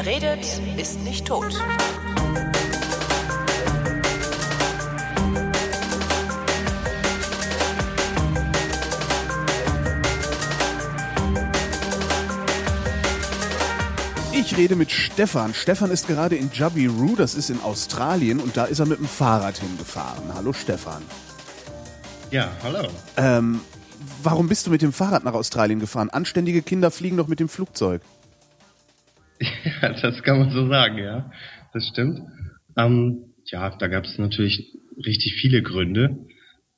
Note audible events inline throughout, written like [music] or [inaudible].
Wer redet, ist nicht tot. Ich rede mit Stefan. Stefan ist gerade in Jabiru, das ist in Australien, und da ist er mit dem Fahrrad hingefahren. Hallo Stefan. Ja, hallo. Ähm, warum bist du mit dem Fahrrad nach Australien gefahren? Anständige Kinder fliegen doch mit dem Flugzeug. [laughs] Ja, das kann man so sagen, ja. Das stimmt. Ähm, ja, da gab es natürlich richtig viele Gründe.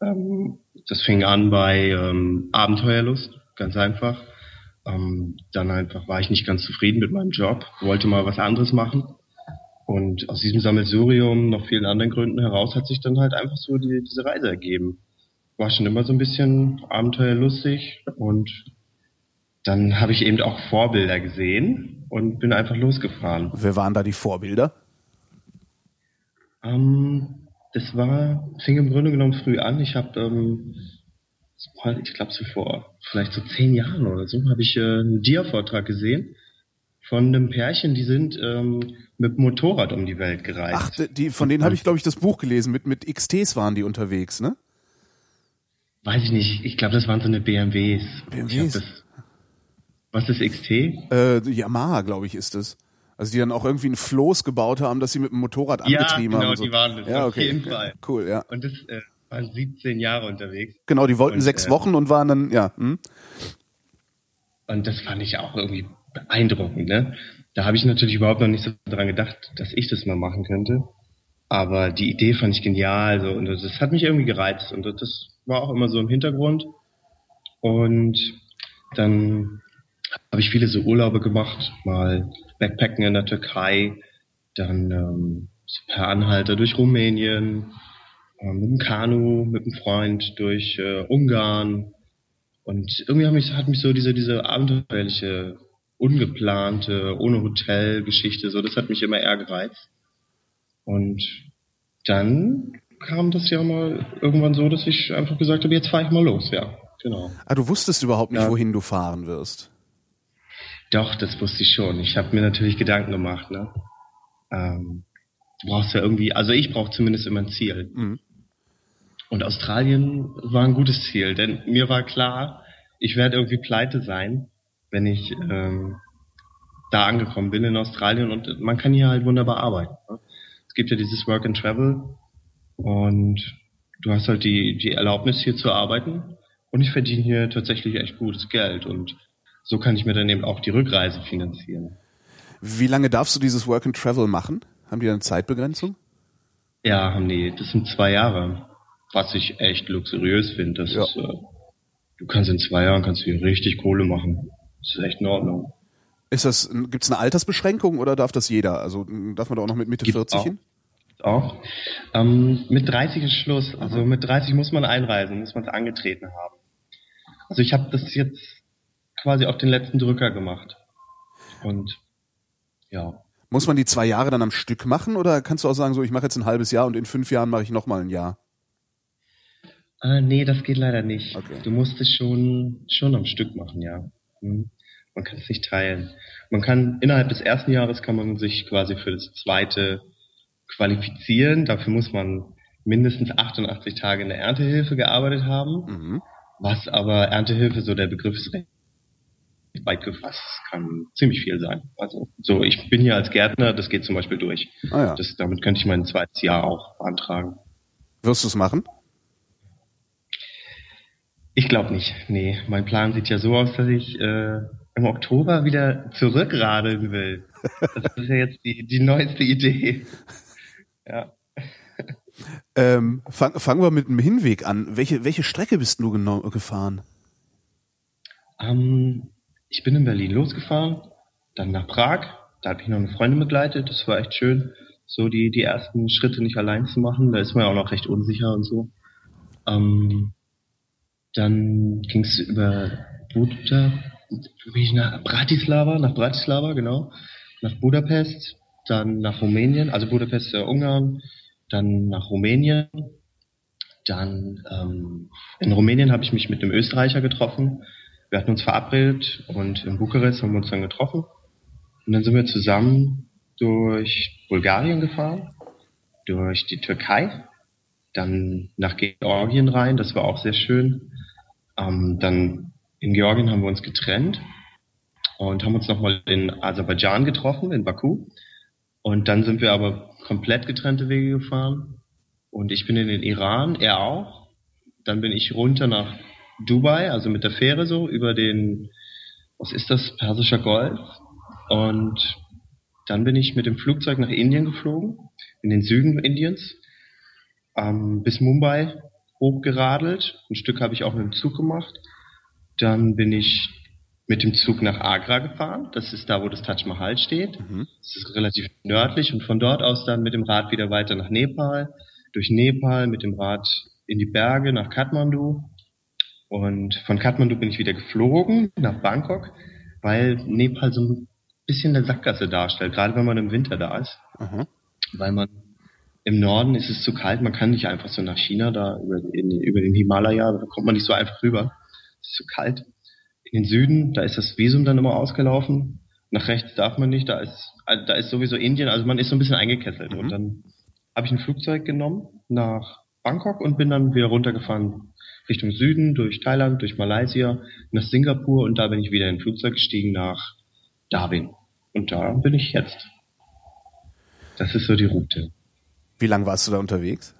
Ähm, das fing an bei ähm, Abenteuerlust, ganz einfach. Ähm, dann einfach war ich nicht ganz zufrieden mit meinem Job, wollte mal was anderes machen. Und aus diesem Sammelsurium, noch vielen anderen Gründen heraus, hat sich dann halt einfach so die, diese Reise ergeben. War schon immer so ein bisschen abenteuerlustig und dann habe ich eben auch Vorbilder gesehen und bin einfach losgefahren. Wer waren da die Vorbilder? Ähm, das war, fing im Grunde genommen früh an. Ich habe, ähm, ich glaube so vor vielleicht so zehn Jahren oder so, habe ich äh, einen Dia-Vortrag gesehen von einem Pärchen, die sind ähm, mit dem Motorrad um die Welt gereist. Ach, die, von denen habe ich, glaube ich, das Buch gelesen. Mit, mit XTs waren die unterwegs, ne? Weiß ich nicht. Ich glaube, das waren so eine BMWs. BMWs? Was ist XT? Äh, Yamaha, glaube ich, ist es. Also die dann auch irgendwie ein Floß gebaut haben, dass sie mit dem Motorrad Ja, angetrieben genau, haben. so. die waren das, Ja, auf okay. jeden Fall. Cool, ja. Und das äh, waren 17 Jahre unterwegs. Genau, die wollten Und, sechs äh, Wochen und waren dann, ja. Hm? Und das fand ich auch irgendwie beeindruckend. Ne? Da habe ich natürlich überhaupt noch nicht so dran gedacht, dass ich das mal machen könnte. Aber die Idee fand ich genial. So, und das hat mich irgendwie gereizt. Und das war auch immer so im Hintergrund. Und dann habe ich viele so Urlaube gemacht. Mal Backpacken in der Türkei. Dann ähm, per Anhalter durch Rumänien. äh, mit dem Kanu, mit einem Freund durch äh, Ungarn. Und irgendwie hat mich, hat mich so diese, diese abenteuerliche, ungeplante, ohne Hotel-Geschichte, so, das hat mich immer eher gereizt. Und dann kam das ja mal irgendwann so, dass ich einfach gesagt habe, jetzt fahre ich mal los, ja, genau. Ah, du wusstest überhaupt nicht, Ja. wohin du fahren wirst. Doch, das wusste ich schon. Ich habe mir natürlich Gedanken gemacht, ne? Ähm, du brauchst ja irgendwie, also ich brauche zumindest immer ein Ziel. Mhm. Und Australien war ein gutes Ziel, denn mir war klar, ich werde irgendwie pleite sein, wenn ich ähm, da angekommen bin in Australien und man kann hier halt wunderbar arbeiten. Ne? Es gibt ja dieses Work and Travel und du hast halt die, die Erlaubnis hier zu arbeiten und ich verdiene hier tatsächlich echt gutes Geld und so kann ich mir dann eben auch die Rückreise finanzieren. Wie lange darfst du dieses Work and Travel machen? Haben die eine Zeitbegrenzung? Ja, haben die, das sind zwei Jahre, was ich echt luxuriös finde. Das Ja. ist, äh, du kannst in zwei Jahren kannst du hier richtig Kohle machen. Das ist echt in Ordnung. Ist das, gibt's eine Altersbeschränkung oder darf das jeder? Also darf man da auch noch mit Mitte Gibt 40 auch. hin? Auch. Ähm, mit 30 ist Schluss. Also mit 30 muss man einreisen, muss man es angetreten haben. Also ich habe das jetzt quasi auf den letzten Drücker gemacht. Und ja. Muss man die zwei Jahre dann am Stück machen oder kannst du auch sagen, so ich mache jetzt ein halbes Jahr und in fünf Jahren mache ich nochmal ein Jahr? Äh, nee, das geht leider nicht. Okay. Du musst es schon, schon am Stück machen, ja. Hm. Man kann es nicht teilen. Man kann, innerhalb des ersten Jahres kann man sich quasi für das zweite qualifizieren. Dafür muss man mindestens 88 Tage in der Erntehilfe gearbeitet haben. Mhm. Was aber Erntehilfe, so der Begriff ist recht weit gefasst, kann ziemlich viel sein. Also, so, ich bin hier als Gärtner, das geht zum Beispiel durch. Ah ja. Das, damit könnte ich mein zweites Jahr auch beantragen. Wirst du es machen? Ich glaube nicht. Nee, mein Plan sieht ja so aus, dass ich äh, im Oktober wieder zurückradeln will. [laughs] Das ist ja jetzt die, die neueste Idee. Ja. Ähm, fang, fangen wir mit dem Hinweg an. Welche, welche Strecke bist du genau gefahren? Ähm, ich bin in Berlin losgefahren, dann nach Prag. Da habe ich noch eine Freundin begleitet. Das war echt schön, so die, die ersten Schritte nicht allein zu machen. Da ist man ja auch noch recht unsicher und so. Ähm, dann ging es über Buda, nach Bratislava, nach Bratislava, genau, nach Budapest, dann nach Rumänien, also Budapest, äh, Ungarn, dann nach Rumänien. Dann ähm, in Rumänien habe ich mich mit einem Österreicher getroffen. Wir hatten uns verabredet und in Bukarest haben wir uns dann getroffen. Und dann sind wir zusammen durch Bulgarien gefahren, durch die Türkei, dann nach Georgien rein, das war auch sehr schön. Ähm, dann in Georgien haben wir uns getrennt und haben uns nochmal in Aserbaidschan getroffen, in Baku. Und dann sind wir aber komplett getrennte Wege gefahren. Und ich bin in den Iran, er auch. Dann bin ich runter nach Dubai, also mit der Fähre so, über den, was ist das, Persischer Golf. Und dann bin ich mit dem Flugzeug nach Indien geflogen, in den Süden Indiens, ähm, bis Mumbai hochgeradelt. Ein Stück habe ich auch mit dem Zug gemacht. Dann bin ich mit dem Zug nach Agra gefahren. Das ist da, wo das Taj Mahal steht. Mhm. Das ist relativ nördlich und von dort aus dann mit dem Rad wieder weiter nach Nepal. Durch Nepal mit dem Rad in die Berge nach Kathmandu. Und von Kathmandu bin ich wieder geflogen nach Bangkok, weil Nepal so ein bisschen eine Sackgasse darstellt, gerade wenn man im Winter da ist. Mhm. Weil man im Norden ist es zu kalt, man kann nicht einfach so nach China da über, in, über den Himalaya, da kommt man nicht so einfach rüber. Es ist zu kalt in den Süden, da ist das Visum dann immer ausgelaufen. Nach rechts darf man nicht, da ist, da ist sowieso Indien, also man ist so ein bisschen eingekesselt. Mhm. Und dann habe ich ein Flugzeug genommen nach Bangkok und bin dann wieder runtergefahren Richtung Süden, durch Thailand, durch Malaysia, nach Singapur und da bin ich wieder in ein Flugzeug gestiegen nach Darwin. Und da bin ich jetzt. Das ist so die Route. Wie lange warst du da unterwegs?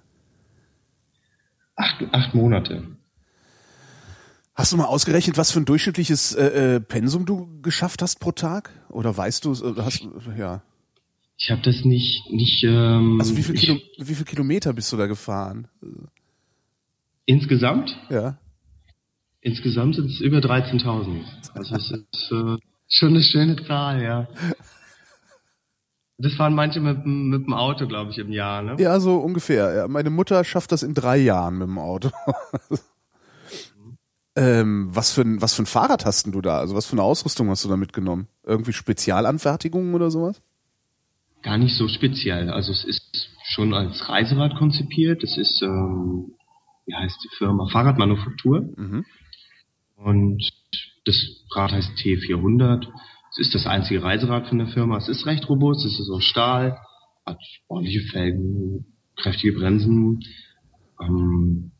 Acht, acht Monate. Hast du mal ausgerechnet, was für ein durchschnittliches äh, äh Pensum du geschafft hast pro Tag? Oder weißt du, äh, hast ja? Ich habe das nicht, nicht. Ähm, also wie viel, Kilo, wie viel Kilometer bist du da gefahren? Insgesamt? Ja. Insgesamt sind es über 13.000. Also es ist äh, schon eine schöne Zahl, ja. Das fahren manche mit, mit dem Auto, glaube ich, im Jahr, ne? Ja, so ungefähr. Ja, meine Mutter schafft das in drei Jahren mit dem Auto. [laughs] Ähm, was für ein was für ein Fahrrad hast du da? Also was für eine Ausrüstung hast du da mitgenommen? Irgendwie Spezialanfertigungen oder sowas? Gar nicht so speziell. Also es ist schon als Reiserad konzipiert. Es ist ähm, wie heißt die Firma Fahrradmanufaktur mhm. und das Rad heißt T400. Es ist das einzige Reiserad von der Firma. Es ist recht robust. Es ist aus Stahl, hat ordentliche Felgen, kräftige Bremsen. Ähm,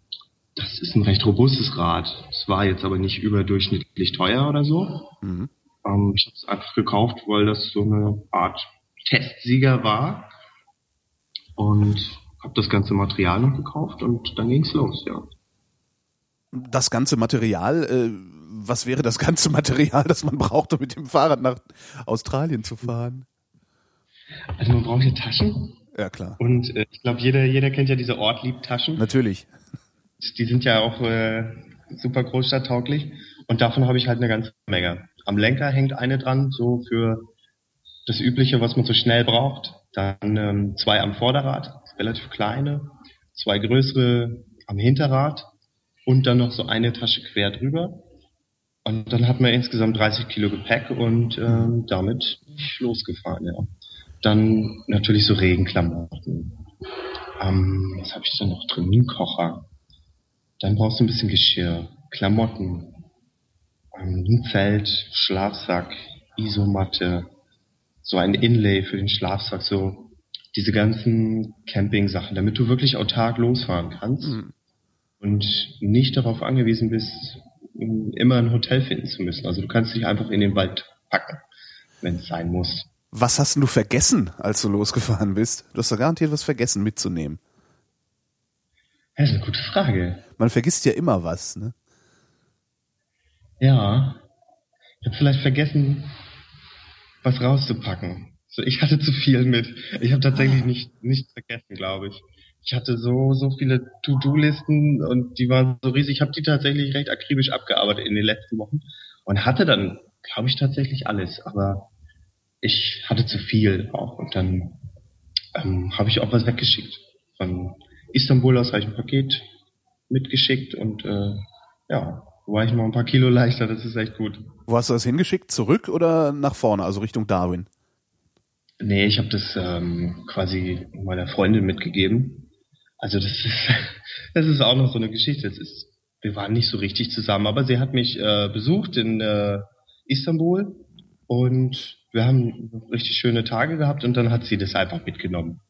das ist ein recht robustes Rad. Es war jetzt aber nicht überdurchschnittlich teuer oder so. Mhm. Ähm, ich habe es einfach gekauft, weil das so eine Art Testsieger war. Und habe das ganze Material noch gekauft und dann ging's los, ja. Das ganze Material, äh, was wäre das ganze Material, das man braucht, um mit dem Fahrrad nach Australien zu fahren? Also man braucht ja Taschen. Ja, klar. Und äh, ich glaube, jeder, jeder kennt ja diese Ortlieb-Taschen. Natürlich die sind ja auch äh, super großstadttauglich. Und davon habe ich halt eine ganze Menge. Am Lenker hängt eine dran, so für das Übliche, was man so schnell braucht. Dann ähm, zwei am Vorderrad, relativ kleine, zwei größere am Hinterrad und dann noch so eine Tasche quer drüber. Und dann hat man insgesamt 30 Kilo Gepäck und ähm, damit losgefahren, ja. Dann natürlich so Regenklamotten. Ähm, was habe ich da noch drin? Ein Kocher. Dann brauchst du ein bisschen Geschirr, Klamotten, ein Zelt, Schlafsack, Isomatte, so ein Inlay für den Schlafsack, so diese ganzen Camping-Sachen, damit du wirklich autark losfahren kannst mhm. und nicht darauf angewiesen bist, immer ein Hotel finden zu müssen. Also du kannst dich einfach in den Wald packen, wenn es sein muss. Was hast du vergessen, als du losgefahren bist? Du hast da garantiert was vergessen mitzunehmen. Das ist eine gute Frage. Man vergisst ja immer was, ne? Ja. Ich habe vielleicht vergessen, was rauszupacken. So, ich hatte zu viel mit. Ich habe tatsächlich nicht nichts vergessen, glaube ich. Ich hatte so so viele To-Do-Listen und die waren so riesig. Ich habe die tatsächlich recht akribisch abgearbeitet in den letzten Wochen und hatte dann, glaube ich, tatsächlich alles. Aber ich hatte zu viel auch und dann ähm, habe ich auch was weggeschickt von Istanbul aus habe ich ein Paket mitgeschickt und äh, ja, war ich noch ein paar Kilo leichter, das ist echt gut. Wo hast du das hingeschickt? Zurück oder nach vorne, also Richtung Darwin? Nee, ich habe das ähm, quasi meiner Freundin mitgegeben. Also das ist, [laughs] das ist auch noch so eine Geschichte. Das ist, wir waren nicht so richtig zusammen, aber sie hat mich äh, besucht in äh, Istanbul und wir haben richtig schöne Tage gehabt und dann hat sie das einfach mitgenommen.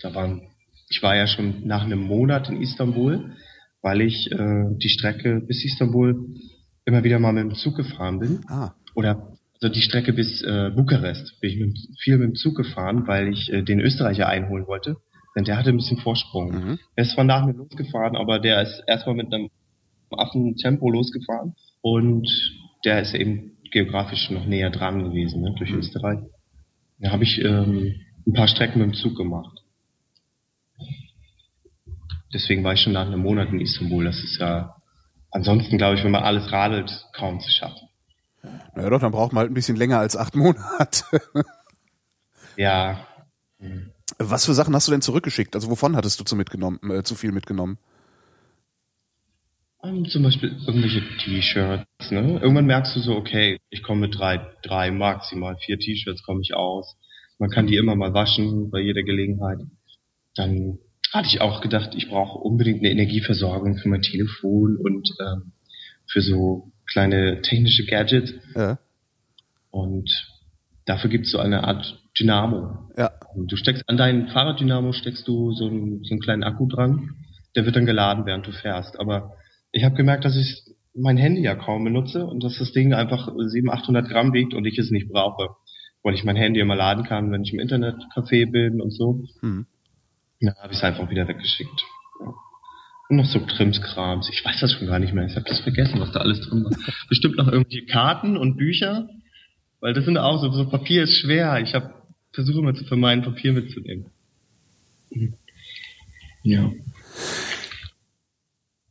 Da waren, ich war ja schon nach einem Monat in Istanbul, weil ich äh, die Strecke bis Istanbul immer wieder mal mit dem Zug gefahren bin. Ah. Oder also die Strecke bis äh, Bukarest bin ich mit, viel mit dem Zug gefahren, weil ich äh, den Österreicher einholen wollte. Denn der hatte ein bisschen Vorsprung. Mhm. Er ist zwar nach mir losgefahren, aber der ist erstmal mit einem Affentempo losgefahren und der ist eben geografisch noch näher dran gewesen, ne, durch Österreich. Da habe ich ähm, ein paar Strecken mit dem Zug gemacht. Deswegen war ich schon nach einem Monat in Istanbul. Das ist ja ansonsten, glaube ich, wenn man alles radelt, kaum zu schaffen. Na doch, dann braucht man halt ein bisschen länger als acht Monate. Ja, Was für Sachen hast du denn zurückgeschickt? Also wovon hattest du zu mitgenommen, äh, zu viel mitgenommen? ähm, zum Beispiel irgendwelche T-Shirts. Ne? Irgendwann merkst du so, okay, ich komme mit drei, drei maximal vier T-Shirts komme ich aus. Man kann die immer mal waschen bei jeder Gelegenheit. Dann hatte ich auch gedacht, ich brauche unbedingt eine Energieversorgung für mein Telefon und ähm, für so kleine technische Gadgets. Ja. Und dafür gibt es so eine Art Dynamo. Ja. Und du steckst an deinen Fahrraddynamo steckst du so einen, so einen kleinen Akku dran, der wird dann geladen, während du fährst. Aber ich habe gemerkt, dass ich mein Handy ja kaum benutze und dass das Ding einfach 700, 800 Gramm wiegt und ich es nicht brauche. Weil ich mein Handy immer laden kann, wenn ich im Internetcafé bin und so. Hm. Dann habe ich es einfach wieder weggeschickt. Und noch so Krimskrams. Ich weiß das schon gar nicht mehr. Ich habe das vergessen, was da alles drin war. Bestimmt noch irgendwelche Karten und Bücher. Weil das sind auch so, so Papier ist schwer. Ich habe versuche immer zu vermeiden, Papier mitzunehmen. Mhm. Ja.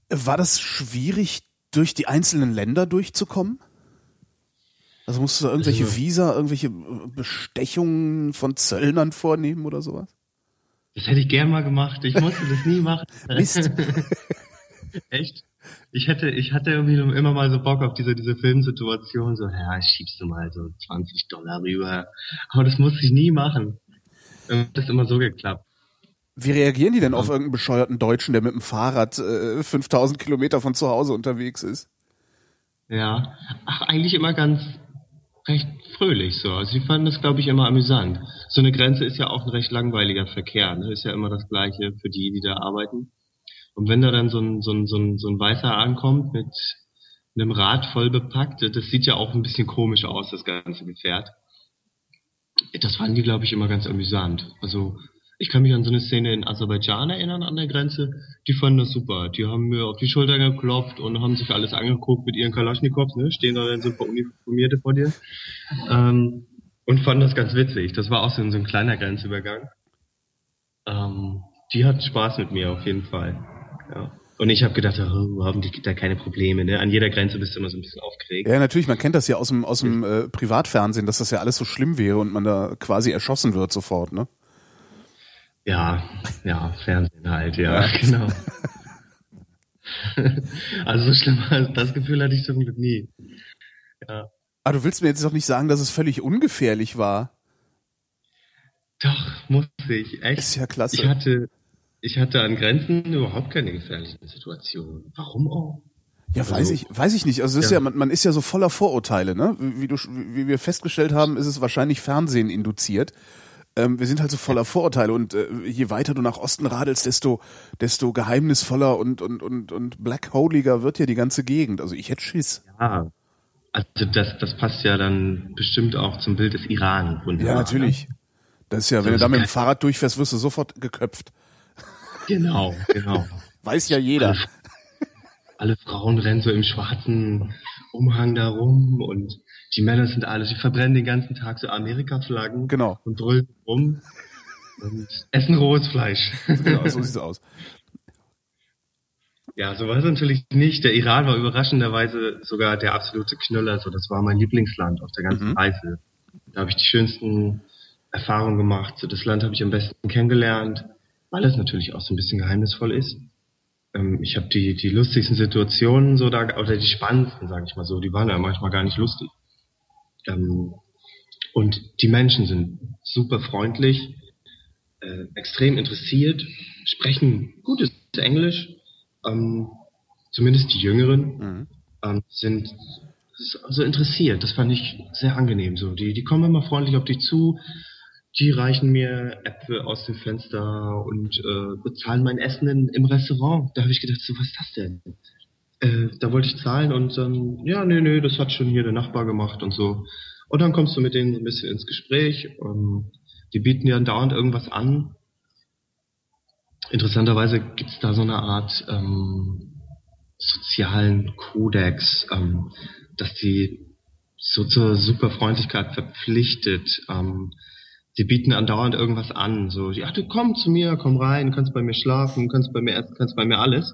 War das schwierig, durch die einzelnen Länder durchzukommen? Also musst du da irgendwelche Also- Visa, irgendwelche Bestechungen von Zöllnern vornehmen oder sowas? Das hätte ich gern mal gemacht. Ich musste das nie machen. [laughs] Mist. [laughs] Echt? Ich hätte, ich hatte irgendwie immer mal so Bock auf diese, diese Filmsituation, so, ja, schiebst du mal so 20 Dollar rüber. Aber das musste ich nie machen. Das immer so geklappt. Wie reagieren die denn auf irgendeinen bescheuerten Deutschen, der mit dem Fahrrad äh, 5000 Kilometer von zu Hause unterwegs ist? Ja. Ach, eigentlich immer ganz recht fröhlich so. Also die fanden das, glaube ich, immer amüsant. So eine Grenze ist ja auch ein recht langweiliger Verkehr. Ne? Ist ja immer das Gleiche für die, die da arbeiten. Und wenn da dann so ein, so ein, so ein, so ein Weißer ankommt mit einem Rad voll bepackt, das sieht ja auch ein bisschen komisch aus, das ganze Gefährt. Das fanden die, glaube ich, immer ganz amüsant. Also ich kann mich an so eine Szene in Aserbaidschan erinnern an der Grenze. Die fanden das super. Die haben mir auf die Schulter geklopft und haben sich alles angeguckt mit ihren Kalaschnikows, ne? Stehen da dann so ein paar Uniformierte vor dir. Ähm, und fanden das ganz witzig. Das war auch so, so ein kleiner Grenzübergang. Ähm, die hat Spaß mit mir auf jeden Fall. Ja. Und ich habe gedacht, oh, hoffentlich gibt da keine Probleme. Ne? An jeder Grenze bist du immer so ein bisschen aufgeregt. Ja, natürlich, man kennt das ja aus dem, aus dem äh, Privatfernsehen, dass das ja alles so schlimm wäre und man da quasi erschossen wird sofort, ne? Ja, ja, Fernsehen halt, ja, genau. [laughs] also so schlimm, das Gefühl hatte ich zum Glück nie. Ja. Aber du willst mir jetzt doch nicht sagen, dass es völlig ungefährlich war. Doch, muss ich, echt. Ist ja klasse. Ich hatte, ich hatte an Grenzen überhaupt keine gefährlichen Situationen. Warum auch? Ja, weiß Also- ich, weiß ich nicht. Also es ist ja, Ja. man, man ist ja so voller Vorurteile, ne? Wie, wie du, wie wir festgestellt haben, ist es wahrscheinlich Fernsehen induziert. Ähm, wir sind halt so voller Vorurteile und äh, je weiter du nach Osten radelst, desto, desto geheimnisvoller und und und und blackholiger wird ja die ganze Gegend. Also ich hätte Schiss. Ja. Also das, das passt ja dann bestimmt auch zum Bild des Iran. wunderbar, Ja, natürlich. Das ist ja, wenn du So da mit dem. Fahrrad durchfährst, wirst du sofort geköpft. Ne? Genau, genau. [laughs] Weiß ja jeder. alle Frauen rennen so im schwarzen Umhang da rum und die Männer sind alle, sie verbrennen den ganzen Tag so Amerika-Flaggen Genau. und brüllen rum und essen rohes Fleisch. [laughs] Genau, so sieht's aus. ja, so war es natürlich nicht. Der Iran war überraschenderweise sogar der absolute Knüller. So, das war mein Lieblingsland auf der ganzen Mhm. Reise. Da habe ich die schönsten Erfahrungen gemacht. So, das Land habe ich am besten kennengelernt, weil es natürlich auch so ein bisschen geheimnisvoll ist. Ähm, ich habe die, die lustigsten Situationen so da, oder die spannendsten, sage ich mal so, die waren ja manchmal gar nicht lustig. Ähm, und die Menschen sind super freundlich, äh, extrem interessiert, sprechen gutes Englisch, ähm, zumindest die Jüngeren Mhm. ähm, sind so interessiert. Das fand ich sehr angenehm. So, die, die kommen immer freundlich auf dich zu, die reichen mir Äpfel aus dem Fenster und äh, bezahlen mein Essen in, im Restaurant. Da habe ich gedacht, so was ist das denn? Äh, da wollte ich zahlen und dann, ja, nee, nee, das hat schon hier der Nachbar gemacht und so. Und dann kommst du mit denen so ein bisschen ins Gespräch. Ähm, die bieten dir dauernd irgendwas an. Interessanterweise gibt's da so eine Art ähm, sozialen Kodex, ähm, dass die so zur Superfreundlichkeit verpflichtet. Ähm, die bieten andauernd irgendwas an. So, ja, du komm zu mir, komm rein, kannst bei mir schlafen, kannst bei mir essen, kannst bei mir alles.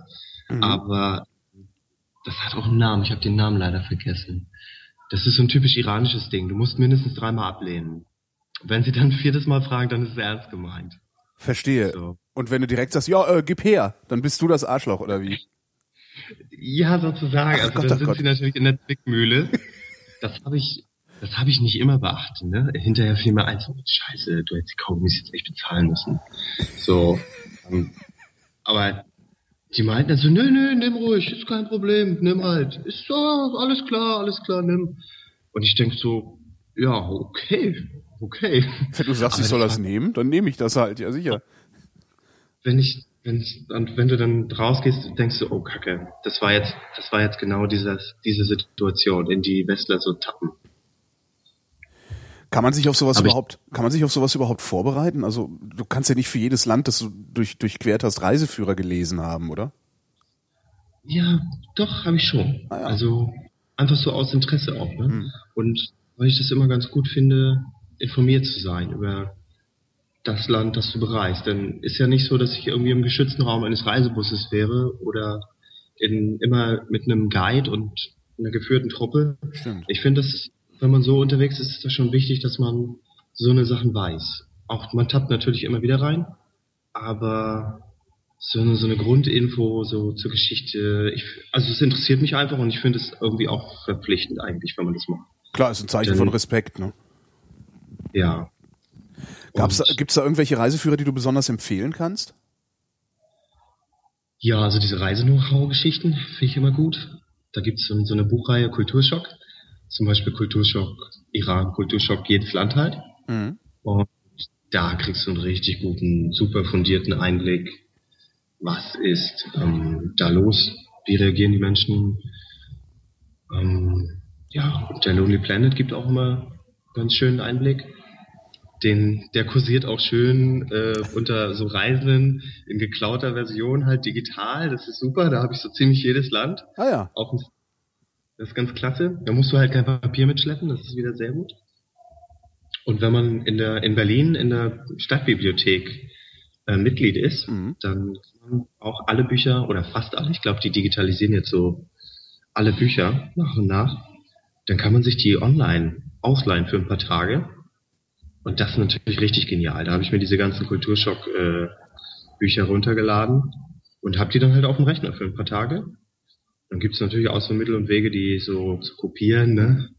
Mhm. Aber das hat auch einen Namen. Ich habe den Namen leider vergessen. Das ist so ein typisch iranisches Ding. Du musst mindestens dreimal ablehnen. Wenn sie dann viertes Mal fragen, dann ist es ernst gemeint. Verstehe. So. Und wenn du direkt sagst, ja, äh, gib her, dann bist du das Arschloch, oder wie? Ja, sozusagen. Ach also Gott, dann sind Gott. sie natürlich in der Zwickmühle. Das habe ich, das habe ich nicht immer beachtet. Ne? Hinterher fiel mir ein, so, Scheiße, du hättest die Kaugummis jetzt echt bezahlen müssen. So, ähm, aber die meinten dann so, nö, nö, nimm ruhig, ist kein Problem, nimm halt. Ist so, alles klar, alles klar, nimm. Und ich denk so, ja, okay, okay. Wenn du sagst, Aber ich soll das nehmen, dann nehme ich das halt, ja sicher. Wenn ich, wenn, und wenn du dann rausgehst, denkst du, oh Kacke, das war jetzt, das war jetzt genau dieses, diese Situation, in die Westler so tappen. Kann man sich auf sowas Hab überhaupt, kann man sich auf sowas überhaupt vorbereiten? Also du kannst ja nicht für jedes Land, das du durch, durchquert hast, Reiseführer gelesen haben, oder? Ja, doch, habe ich schon. Ah, ja. Also einfach so aus Interesse auch. Ne? Hm. Und weil ich das immer ganz gut finde, informiert zu sein über das Land, das du bereist. Denn ist ja nicht so, dass ich irgendwie im geschützten Raum eines Reisebusses wäre oder in, immer mit einem Guide und einer geführten Truppe. Stimmt. Ich finde, das wenn man so unterwegs ist, ist das schon wichtig, dass man so eine Sachen weiß. Auch man tappt natürlich immer wieder rein, aber so eine, so eine Grundinfo so zur Geschichte, ich, also es interessiert mich einfach und ich finde es irgendwie auch verpflichtend eigentlich, wenn man das macht. Klar, ist ein Zeichen Denn, von Respekt, ne? Ja. Da, gibt's da irgendwelche Reiseführer, die du besonders empfehlen kannst? Ja, also diese Reise-Know-how-Geschichten finde ich immer gut. Da gibt's so, so eine Buchreihe Kulturschock zum Beispiel Kulturschock Iran, Kulturschock jedes Land halt. Mhm. Und da kriegst du einen richtig guten, super fundierten Einblick, was ist ähm, da los, wie reagieren die Menschen. Ähm, ja, und der Lonely Planet gibt auch immer ganz schönen Einblick. Den, der kursiert auch schön äh, unter so Reisenden in geklauter Version, halt digital. Das ist super. Da habe ich so ziemlich jedes Land. Ah ja. Auf dem das ist ganz klasse. Da musst du halt kein Papier mitschleppen, das ist wieder sehr gut. Und wenn man in der in Berlin in der Stadtbibliothek äh, Mitglied ist, mhm. dann kann man auch alle Bücher oder fast alle, ich glaube, die digitalisieren jetzt so alle Bücher nach und nach. Dann kann man sich die online ausleihen für ein paar Tage. Und das ist natürlich richtig genial. Da habe ich mir diese ganzen Kulturschock äh, runtergeladen und habe die dann halt auf dem Rechner für ein paar Tage. Dann gibt es natürlich auch so Mittel und Wege, die so zu kopieren, ne?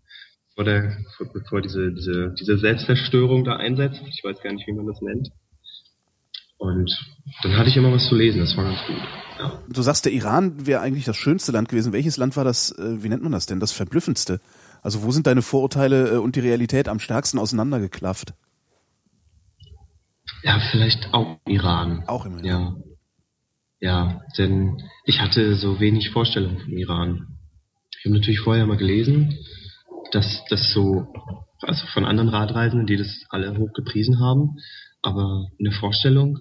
Bevor, der, bevor diese, diese, diese Selbstzerstörung da einsetzt. Ich weiß gar nicht, wie man das nennt. Und dann hatte ich immer was zu lesen, das war ganz gut. Ja. Du sagst, der Iran wäre eigentlich das schönste Land gewesen. Welches Land war das, äh, wie nennt man das denn, das verblüffendste? Also wo sind deine Vorurteile äh, und die Realität am stärksten auseinandergeklafft? Ja, vielleicht auch Iran. Auch im Iran. Ja. Ja, denn ich hatte so wenig Vorstellung vom Iran. Ich habe natürlich vorher mal gelesen, dass das so, also von anderen Radreisenden, die das alle hoch gepriesen haben, aber eine Vorstellung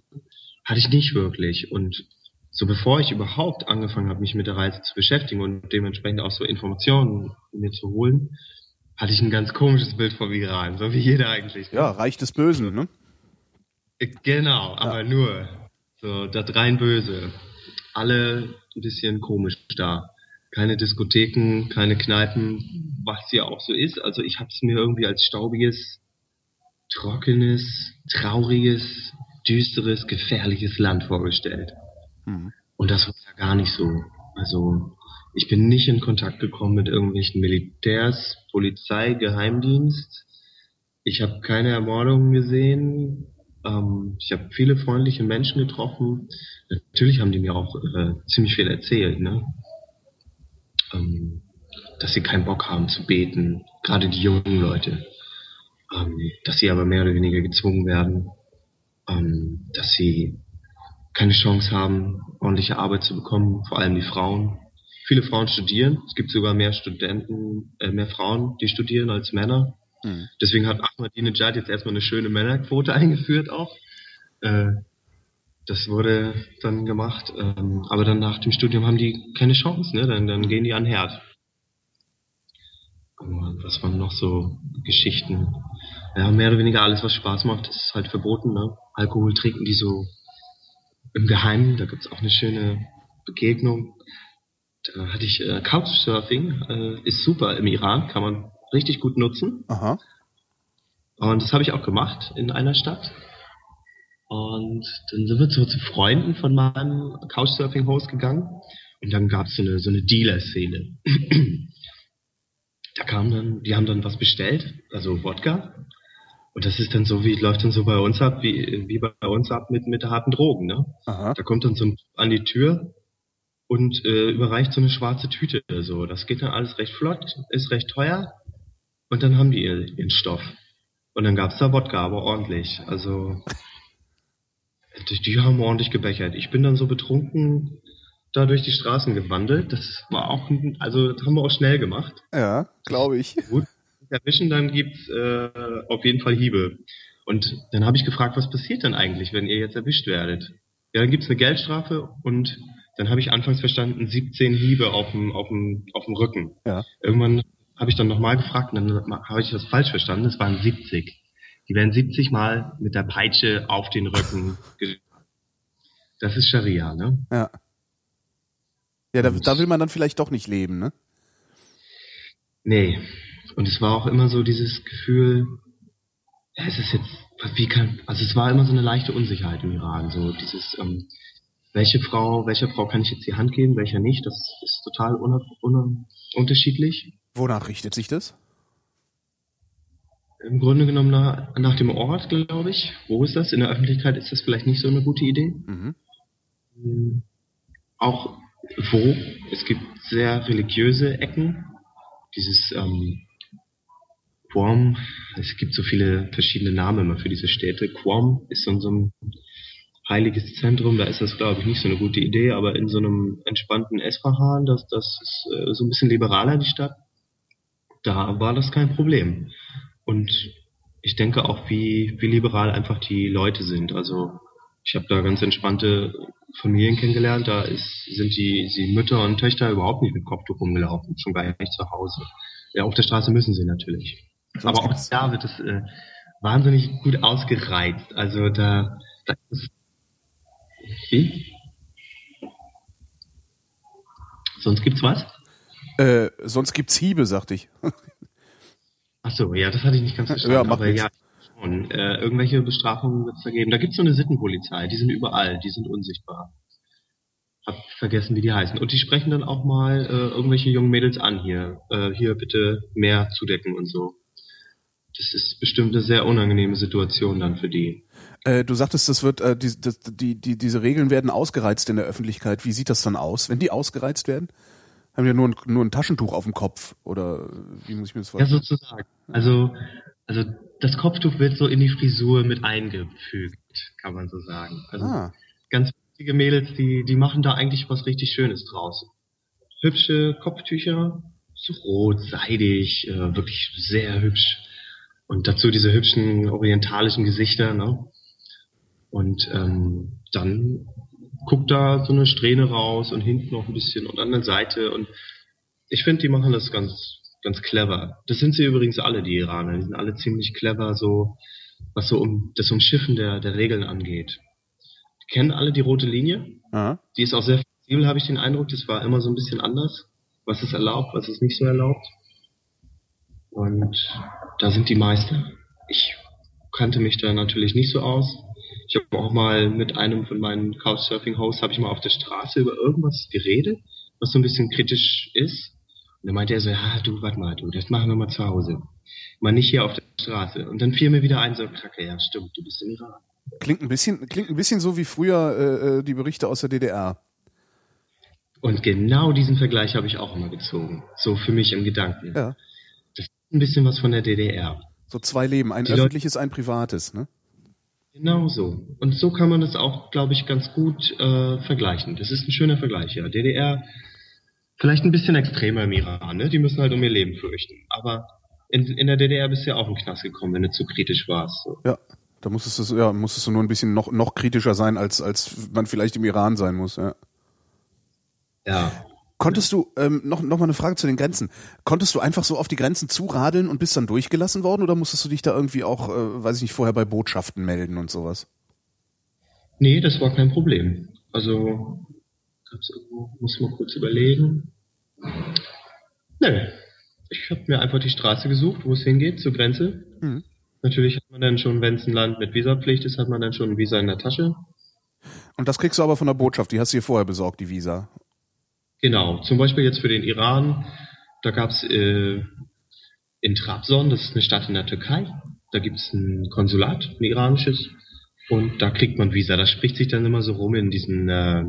hatte ich nicht wirklich. Und so bevor ich überhaupt angefangen habe, mich mit der Reise zu beschäftigen und dementsprechend auch so Informationen mir zu holen, hatte ich ein ganz komisches Bild vom Iran, so wie jeder eigentlich. Ja, Reich des Bösen, ne? Genau, aber ja. nur so, das rein böse. Alle ein bisschen komisch da. Keine Diskotheken, keine Kneipen, was ja auch so ist. Also ich habe es mir irgendwie als staubiges, trockenes, trauriges, düsteres, gefährliches Land vorgestellt. Mhm. Und das war ja gar nicht so. Also ich bin nicht in Kontakt gekommen mit irgendwelchen Militärs, Polizei, Geheimdienst. Ich habe keine Ermordungen gesehen, ähm, ich habe viele freundliche Menschen getroffen. Natürlich haben die mir auch äh, ziemlich viel erzählt. Ne? Ähm, dass sie keinen Bock haben zu beten, gerade die jungen Leute, ähm, dass sie aber mehr oder weniger gezwungen werden, ähm, dass sie keine Chance haben, ordentliche Arbeit zu bekommen, vor allem die Frauen. Viele Frauen studieren, es gibt sogar mehr Studenten, äh, mehr Frauen, die studieren als Männer. Mhm. Deswegen hat Ahmadinejad jetzt erstmal eine schöne Männerquote eingeführt auch. Äh, das wurde dann gemacht, ähm, aber dann nach dem Studium haben die keine Chance, ne? Dann, dann gehen die an Herd. Was waren noch so Geschichten? Ja, mehr oder weniger alles, was Spaß macht, ist halt verboten, ne? Alkohol trinken die so im Geheimen, da gibt's auch eine schöne Begegnung. Da hatte ich äh, Couchsurfing, äh, ist super im Iran, kann man richtig gut nutzen. Aha. Und das habe ich auch gemacht in einer Stadt. Und dann sind wir so zu Freunden von meinem Couchsurfing-Host gegangen. Und dann gab es so eine, so eine Dealer-Szene. [clears throat] da kam dann, die haben dann was bestellt, also Wodka. Und das ist dann so, wie läuft dann so bei uns ab, wie, wie bei uns ab mit, mit harten Drogen, ne? Aha. Da kommt dann so ein an die Tür und äh, überreicht so eine schwarze Tüte. So, das geht dann alles recht flott, ist recht teuer. Und dann haben die ihren, ihren Stoff. Und dann gab's da Wodka, aber ordentlich. Also die, die haben ordentlich gebechert. Ich bin dann so betrunken da durch die Straßen gewandelt. Das war auch, also das haben wir auch schnell gemacht. Ja, glaube ich. Gut erwischen, dann gibt's äh, auf jeden Fall Hiebe. Und dann habe ich gefragt, was passiert denn eigentlich, wenn ihr jetzt erwischt werdet? Ja, dann gibt's eine Geldstrafe und dann habe ich anfangs verstanden, 17 Hiebe auf dem, auf dem, auf dem Rücken. Ja. Irgendwann habe ich dann nochmal gefragt und dann habe ich das falsch verstanden. Es waren 70. Die werden 70 Mal mit der Peitsche auf den Rücken. Das ist Scharia, ne? Ja. Ja, da, da will man dann vielleicht doch nicht leben, ne? Nee. Und es war auch immer so dieses Gefühl, es ist jetzt, wie kann, also es war immer so eine leichte Unsicherheit im Iran, so dieses, ähm, welche Frau, welcher Frau kann ich jetzt die Hand geben, welcher nicht, das ist total un, un, unterschiedlich. Wonach richtet sich das? Im Grunde genommen nach, nach dem Ort, glaube ich. Wo ist das? In der Öffentlichkeit ist das vielleicht nicht so eine gute Idee. Mhm. Ähm, auch wo. Es gibt sehr religiöse Ecken. Dieses ähm, Quam, es gibt so viele verschiedene Namen immer für diese Städte. Quam ist so, so ein heiliges Zentrum, da ist das, glaube ich, nicht so eine gute Idee, aber in so einem entspannten Esfahan, das, das ist äh, so ein bisschen liberaler, die Stadt, da war das kein Problem. Und ich denke auch, wie, wie liberal einfach die Leute sind. Also ich habe da ganz entspannte Familien kennengelernt, da ist, sind die, die Mütter und Töchter überhaupt nicht mit Kopftuch rumgelaufen, schon gar nicht zu Hause. Ja, auf der Straße müssen sie natürlich. Aber auch da wird es äh, wahnsinnig gut ausgereizt. Also da, da ist wie? Sonst gibt's was? Äh, sonst gibt's Hiebe, sagte ich. Ach so, ja, das hatte ich nicht ganz verstanden. Ja, aber ja, schon. Äh, irgendwelche Bestrafungen wird es da geben. Da gibt's so eine Sittenpolizei, die sind überall, die sind unsichtbar. Hab vergessen, wie die heißen. Und die sprechen dann auch mal äh, irgendwelche jungen Mädels an hier. Äh, hier bitte mehr zudecken und so das ist bestimmt eine sehr unangenehme Situation dann für die. Äh, du sagtest, das wird, äh, die, die, die, diese Regeln werden ausgereizt in der Öffentlichkeit. Wie sieht das dann aus, wenn die ausgereizt werden? Haben die nur ein, nur ein Taschentuch auf dem Kopf oder wie muss ich mir das vorstellen? Ja, sozusagen. Also, also das Kopftuch wird so in die Frisur mit eingefügt, kann man so sagen. Also ah. ganz wichtige Mädels, die, die machen da eigentlich was richtig Schönes draus. Hübsche Kopftücher, so rot, seidig, äh, wirklich sehr hübsch und dazu diese hübschen orientalischen Gesichter, ne? Und ähm, dann guckt da so eine Strähne raus und hinten noch ein bisschen und an der Seite. Und ich finde, die machen das ganz, ganz clever. Das sind sie übrigens alle, die Iraner. Die sind alle ziemlich clever, so was so um das Umschiffen der, der Regeln angeht. Die kennen alle die rote Linie. Aha. Die ist auch sehr flexibel, habe ich den Eindruck. Das war immer so ein bisschen anders. Was ist erlaubt, was ist nicht so erlaubt. Und da sind die Meister. Ich kannte mich da natürlich nicht so aus. Ich habe auch mal mit einem von meinen Couchsurfing-Hosts, habe ich mal auf der Straße über irgendwas geredet, was so ein bisschen kritisch ist. Und dann meinte er so, ja, du, warte mal, du, das machen wir mal zu Hause. Mal nicht hier auf der Straße. Und dann fiel mir wieder ein, so, kacke, ja, stimmt, du bist im Iran. Klingt ein bisschen, klingt ein bisschen so wie früher äh, äh die Berichte aus der DDR. Und genau diesen Vergleich habe ich auch immer gezogen. So für mich im Gedanken. Ja. Das ist ein bisschen was von der DDR. So zwei Leben, ein Die Leute- öffentliches, ein privates, ne? Genau so. Und so kann man das auch, glaube ich, ganz gut äh, vergleichen. Das ist ein schöner Vergleich, ja. DDR, vielleicht ein bisschen extremer im Iran, ne? Die müssen halt um ihr Leben fürchten. Aber in, in der DDR bist du ja auch in den Knast gekommen, wenn du zu kritisch warst. So. Ja. Da musstest du, ja, musstest du nur ein bisschen noch, noch kritischer sein, als, als man vielleicht im Iran sein muss, ja. Ja. Konntest du, ähm, noch, noch mal eine Frage zu den Grenzen. Konntest du einfach so auf die Grenzen zuradeln und bist dann durchgelassen worden oder musstest du dich da irgendwie auch, äh, weiß ich nicht, vorher bei Botschaften melden und sowas? Nee, das war kein Problem. Also, gab's irgendwo, muss mal kurz überlegen. Nö. Ich habe mir einfach die Straße gesucht, wo es hingeht, zur Grenze. Mhm. Natürlich hat man dann schon, wenn es ein Land mit Visapflicht ist, hat man dann schon ein Visa in der Tasche. Und das kriegst du aber von der Botschaft, die hast du dir vorher besorgt, die Visa. Genau, zum Beispiel jetzt für den Iran, da gab's äh, in Trabzon, das ist eine Stadt in der Türkei, da gibt's ein Konsulat, ein iranisches, und da kriegt man Visa. Das spricht sich dann immer so rum in diesen äh,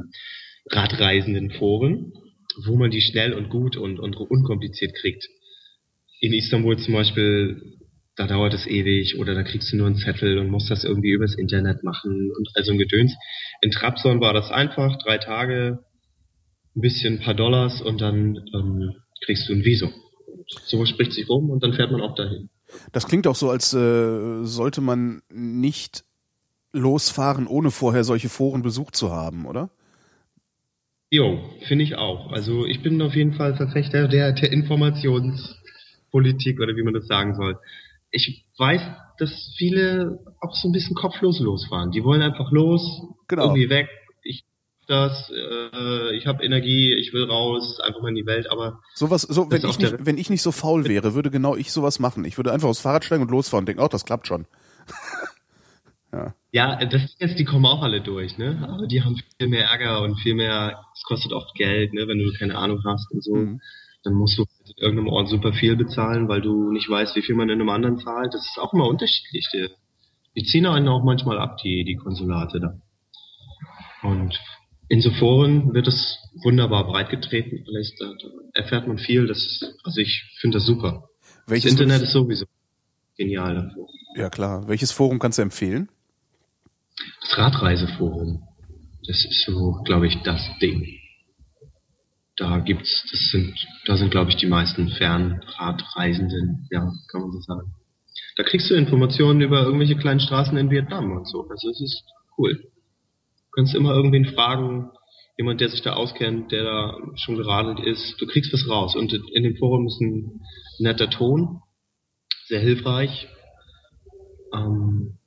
radreisenden Foren, wo man die schnell und gut und, und unkompliziert kriegt. In Istanbul zum Beispiel, da dauert es ewig oder da kriegst du nur einen Zettel und musst das irgendwie übers Internet machen und also ein Gedöns. In Trabzon war das einfach, drei Tage, ein bisschen, ein paar Dollars und dann ähm, kriegst du ein Visum. Und sowas spricht sich rum und dann fährt man auch dahin. Das klingt auch so, als äh, sollte man nicht losfahren, ohne vorher solche Foren besucht zu haben, oder? Jo, finde ich auch. Also ich bin auf jeden Fall Verfechter der, der Informationspolitik oder wie man das sagen soll. Ich weiß, dass viele auch so ein bisschen kopflos losfahren. Die wollen einfach los, Genau. irgendwie weg. Das, äh, ich habe Energie, ich will raus, einfach mal in die Welt, aber Sowas, so, wenn ich, nicht, wenn ich nicht so faul wäre, würde genau ich sowas machen. Ich würde einfach aufs Fahrrad steigen und losfahren und denken, oh, das klappt schon. [laughs] Ja, das ist jetzt, die kommen auch alle durch, ne? Aber die haben viel mehr Ärger und viel mehr, es kostet oft Geld, ne? Wenn du keine Ahnung hast und so, Mhm. dann musst du in irgendeinem Ort super viel bezahlen, weil du nicht weißt, wie viel man in einem anderen zahlt. Das ist auch immer unterschiedlich. Die, die ziehen einen auch manchmal ab, die, die Konsulate da. Und in so Foren wird es wunderbar breitgetreten. Vielleicht da, da erfährt man viel. Das ist, also ich finde das super. Welches das Internet ist sowieso genial dafür. Ja klar. Welches Forum kannst du empfehlen? Das Radreiseforum, das ist so, glaube ich, das Ding. Da gibt's, das sind, da sind, glaube ich, die meisten Fernradreisenden, ja, kann man so sagen. Da kriegst du Informationen über irgendwelche kleinen Straßen in Vietnam und so. Also es ist cool. Du kannst immer irgendwen fragen, jemand, der sich da auskennt, der da schon geradelt ist. Du kriegst was raus. Und in dem Forum ist ein netter Ton, sehr hilfreich. Ähm,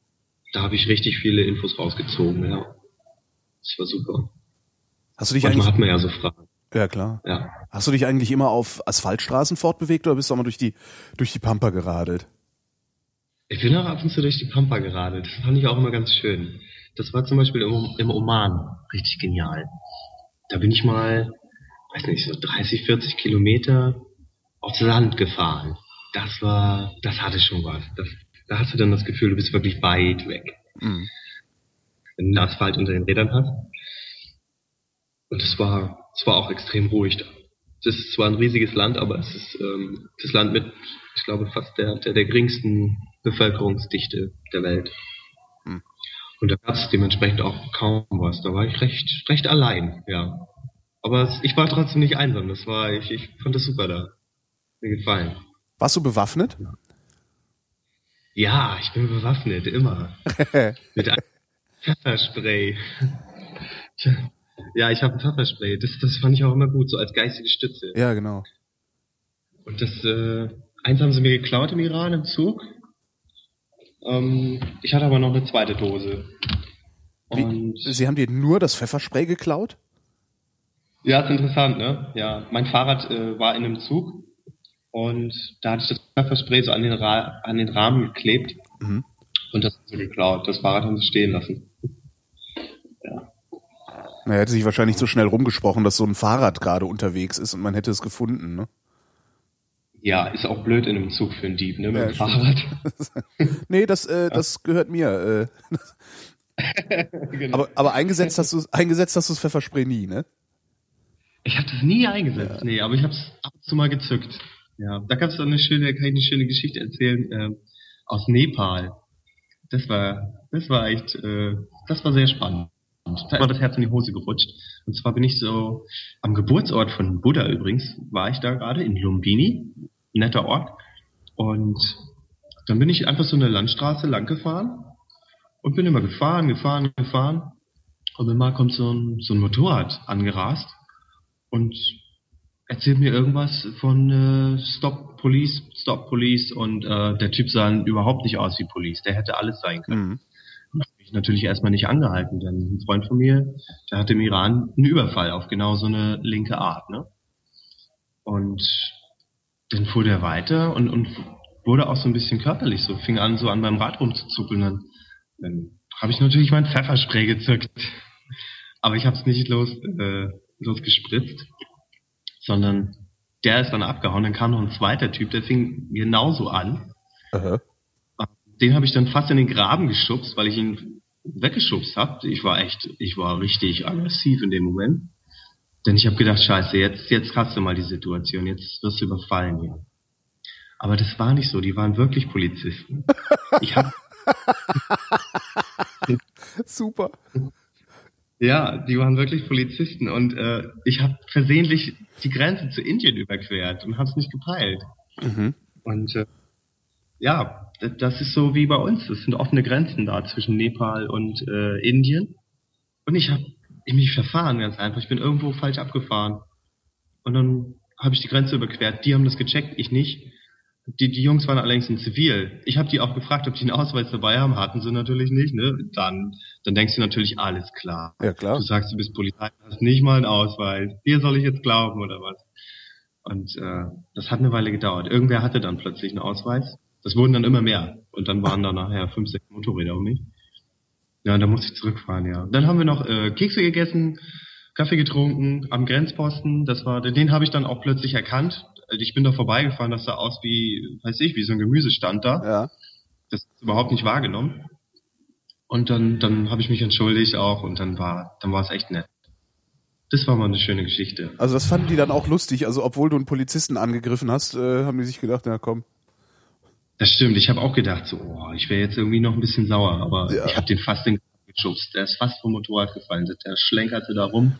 da habe ich richtig viele Infos rausgezogen, ja. Das war super. Hast du dich Manchmal eigentlich, hat man ja so Fragen. ja klar. Ja. Hast du dich eigentlich immer auf Asphaltstraßen fortbewegt oder bist du auch mal durch die, durch die Pampa geradelt? Ich bin auch ab und zu durch die Pampa geradelt. Das fand ich auch immer ganz schön. Das war zum Beispiel im, im Oman richtig genial. Da bin ich mal, weiß nicht, so 30, 40 Kilometer aufs Land gefahren. Das war, das hatte schon was. Das, da hast du dann das Gefühl, du bist wirklich weit weg. Mhm. wenn du Asphalt unter den Rädern hast. Und es war, es war auch extrem ruhig da. Es ist zwar ein riesiges Land, aber es ist ähm, das Land mit, ich glaube, fast der, der, der geringsten Bevölkerungsdichte der Welt. Und da gab es dementsprechend auch kaum was. Da war ich recht, recht allein, ja. Aber ich war trotzdem nicht einsam. Das war, ich, ich fand das super da. Mir gefallen. Warst du bewaffnet? Ja, ich bin bewaffnet, immer. [laughs] Mit einem Pfefferspray. Ja, ich habe ein Pfefferspray. Das, das fand ich auch immer gut, so als geistige Stütze. ja, genau. Und das, äh, eins haben sie mir geklaut im Iran im Zug. Ähm, ich hatte aber noch eine zweite Dose. Wie, Und Sie haben dir nur das Pfefferspray geklaut? ja, ist interessant, ne? Ja, mein Fahrrad äh, war in einem Zug und da hatte ich das Pfefferspray so an den, Ra an den Rahmen geklebt Mhm. und das haben sie geklaut. Das Fahrrad haben sie stehen lassen. Ja. Na, Er hätte sich wahrscheinlich so schnell rumgesprochen, dass so ein Fahrrad gerade unterwegs ist und man hätte es gefunden, ne? Ja, ist auch blöd in einem Zug für einen Dieb, ne? Mit Ja, dem. Fahrrad. [laughs] Nee, das, äh, das gehört mir. Äh, [laughs] genau. aber, aber eingesetzt hast du eingesetzt hast du das Pfefferspray nie, ne? Ich habe das nie eingesetzt, ja. nee, aber ich habe es ab und zu mal gezückt. Ja, da gab es eine schöne, kann ich eine schöne Geschichte erzählen äh, aus Nepal. Das war, das war echt, äh, das war sehr spannend. Da war das Herz in die Hose gerutscht. Und zwar bin ich so am Geburtsort von Buddha übrigens, war ich da gerade in Lumbini, netter Ort. Und dann bin ich einfach so eine Landstraße lang gefahren und bin immer gefahren, gefahren, gefahren. Und immer kommt so ein, so ein Motorrad angerast und erzählt mir irgendwas von äh, Stop Police, Stop Police und äh, der Typ sah überhaupt nicht aus wie Police. Der hätte alles sein können. Mhm. Natürlich erstmal nicht angehalten, denn ein Freund von mir, der hatte im Iran einen Überfall auf genau so eine linke Art. Ne? Und dann fuhr der weiter und, und wurde auch so ein bisschen körperlich so, fing an so an meinem Rad rumzuzuppeln. Dann, dann habe ich natürlich mein Pfefferspray gezückt. Aber ich habe es nicht los, äh, losgespritzt sondern der ist dann abgehauen. Dann kam noch ein zweiter Typ, der fing genauso an. Aha. Den habe ich dann fast in den Graben geschubst, weil ich ihn weggeschubst habe. Ich war echt, ich war richtig aggressiv in dem Moment. Denn ich habe gedacht, scheiße, jetzt, jetzt hast du mal die Situation, jetzt wirst du überfallen hier. Aber das war nicht so, die waren wirklich Polizisten. [laughs] Ich hab Super. Ja, die waren wirklich Polizisten und äh, ich habe versehentlich die Grenze zu Indien überquert und habe es nicht gepeilt. Mhm. Und äh, ja, das ist so wie bei uns. Es sind offene Grenzen da zwischen Nepal und äh, Indien. Und ich habe mich verfahren ganz einfach. Ich bin irgendwo falsch abgefahren. Und dann habe ich die Grenze überquert. Die haben das gecheckt, ich nicht. Die, die Jungs waren allerdings in Zivil. Ich habe die auch gefragt, ob die einen Ausweis dabei haben. Hatten sie natürlich nicht. Ne? Dann, dann denkst du natürlich, alles klar. Ja, klar. Du sagst, du bist Polizei, hast nicht mal einen Ausweis. Hier soll ich jetzt glauben oder was? Und äh, das hat eine Weile gedauert. Irgendwer hatte dann plötzlich einen Ausweis. Das wurden dann immer mehr. Und dann waren da nachher fünf, sechs Motorräder um mich. Ja, dann musste ich zurückfahren, ja. Dann haben wir noch äh, Kekse gegessen, Kaffee getrunken am Grenzposten. Das war, den habe ich dann auch plötzlich erkannt. Also ich bin da vorbeigefahren, das sah aus wie, weiß ich, wie so ein Gemüsestand da. Ja. Das ist überhaupt nicht wahrgenommen. Und dann, dann habe ich mich entschuldigt auch und dann war, dann war es echt nett. Das war mal eine schöne Geschichte. Also das fanden die dann auch lustig. Also obwohl du einen Polizisten angegriffen hast, äh, haben die sich gedacht, na komm. Das stimmt. Ich habe auch gedacht, so, oh, ich wäre jetzt irgendwie noch ein bisschen sauer, aber ja. ich habe den fast in geschubst. Der ist fast vom Motorrad gefallen. Der schlenkerte da rum.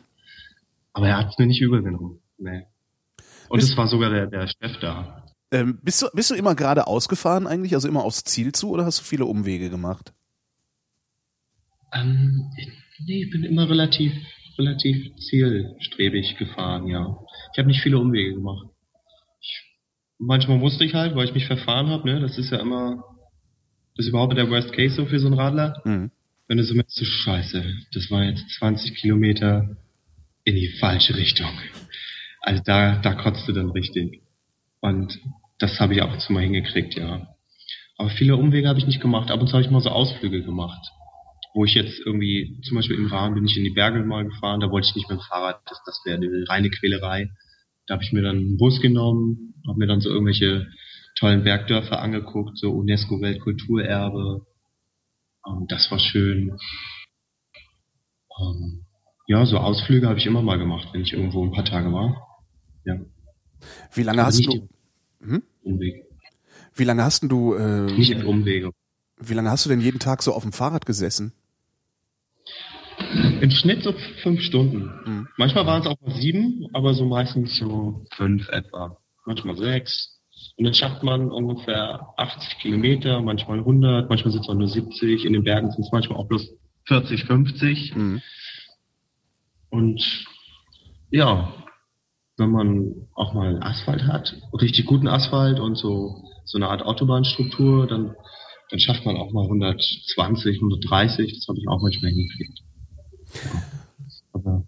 Aber er hat es mir nicht übel genommen. Nee. Und es war sogar der, der Chef da. Ähm, bist, du, bist du immer gerade ausgefahren eigentlich, also immer aufs Ziel zu oder hast du viele Umwege gemacht? Ähm, nee, ich bin immer relativ, relativ zielstrebig gefahren, ja. Ich habe nicht viele Umwege gemacht. Manchmal musste ich halt, weil ich mich verfahren habe, ne? Das ist ja immer, das ist überhaupt der Worst Case so für so einen Radler. Mhm. Wenn du so merkst, so scheiße, das war jetzt 20 Kilometer in die falsche Richtung. Also da, da kotzt du dann richtig. Und das habe ich ab und zu mal hingekriegt, ja. Aber viele Umwege habe ich nicht gemacht. Ab und zu habe ich mal so Ausflüge gemacht. Wo ich jetzt irgendwie, zum Beispiel im Rahmen bin ich in die Berge mal gefahren, da wollte ich nicht mit dem Fahrrad, das, das wäre eine reine Quälerei. Da habe ich mir dann einen Bus genommen, habe mir dann so irgendwelche tollen Bergdörfer angeguckt, so UNESCO-Weltkulturerbe. Und das war schön. Um, ja, so Ausflüge habe ich immer mal gemacht, wenn ich irgendwo ein paar Tage war. Ja. Wie lange hast du? Hm? Umweg. Wie lange hast du? Äh, nicht im Umwege. Wie lange hast du denn jeden Tag so auf dem Fahrrad gesessen? Im Schnitt so fünf Stunden. Mhm. Manchmal waren es auch mal sieben, aber so meistens so fünf etwa. Manchmal sechs. Und dann schafft man ungefähr 80 Kilometer, manchmal 100, manchmal sind es auch nur 70. In den Bergen sind es manchmal auch bloß 40, 50. Mhm. Und ja, wenn man auch mal Asphalt hat, richtig guten Asphalt und so, so eine Art Autobahnstruktur, dann, dann schafft man auch mal 120, 130, das habe ich auch manchmal hingekriegt. Ja. Aber.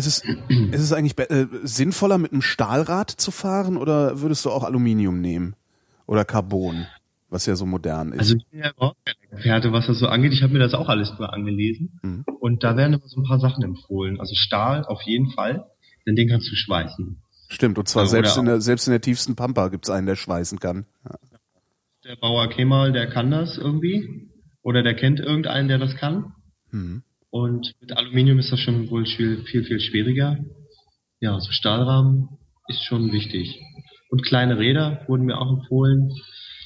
Ist es, ist es eigentlich äh, sinnvoller, mit einem Stahlrad zu fahren oder würdest du auch Aluminium nehmen? Oder Carbon, was ja so modern ist? Also ich bin ja überhaupt kein Experte, was das so angeht. Ich habe mir das auch alles mal angelesen. Mhm. Und da werden immer so ein paar Sachen empfohlen. Also Stahl auf jeden Fall denn den kannst du schweißen. Stimmt, und zwar ja, selbst, in der, selbst in der tiefsten Pampa gibt's einen, der schweißen kann. Ja. Der Bauer Kemal, der kann das irgendwie. Oder der kennt irgendeinen, der das kann. Mhm. Und mit Aluminium ist das schon wohl viel, viel, viel schwieriger. ja, so Stahlrahmen ist schon wichtig. Und kleine Räder wurden mir auch empfohlen,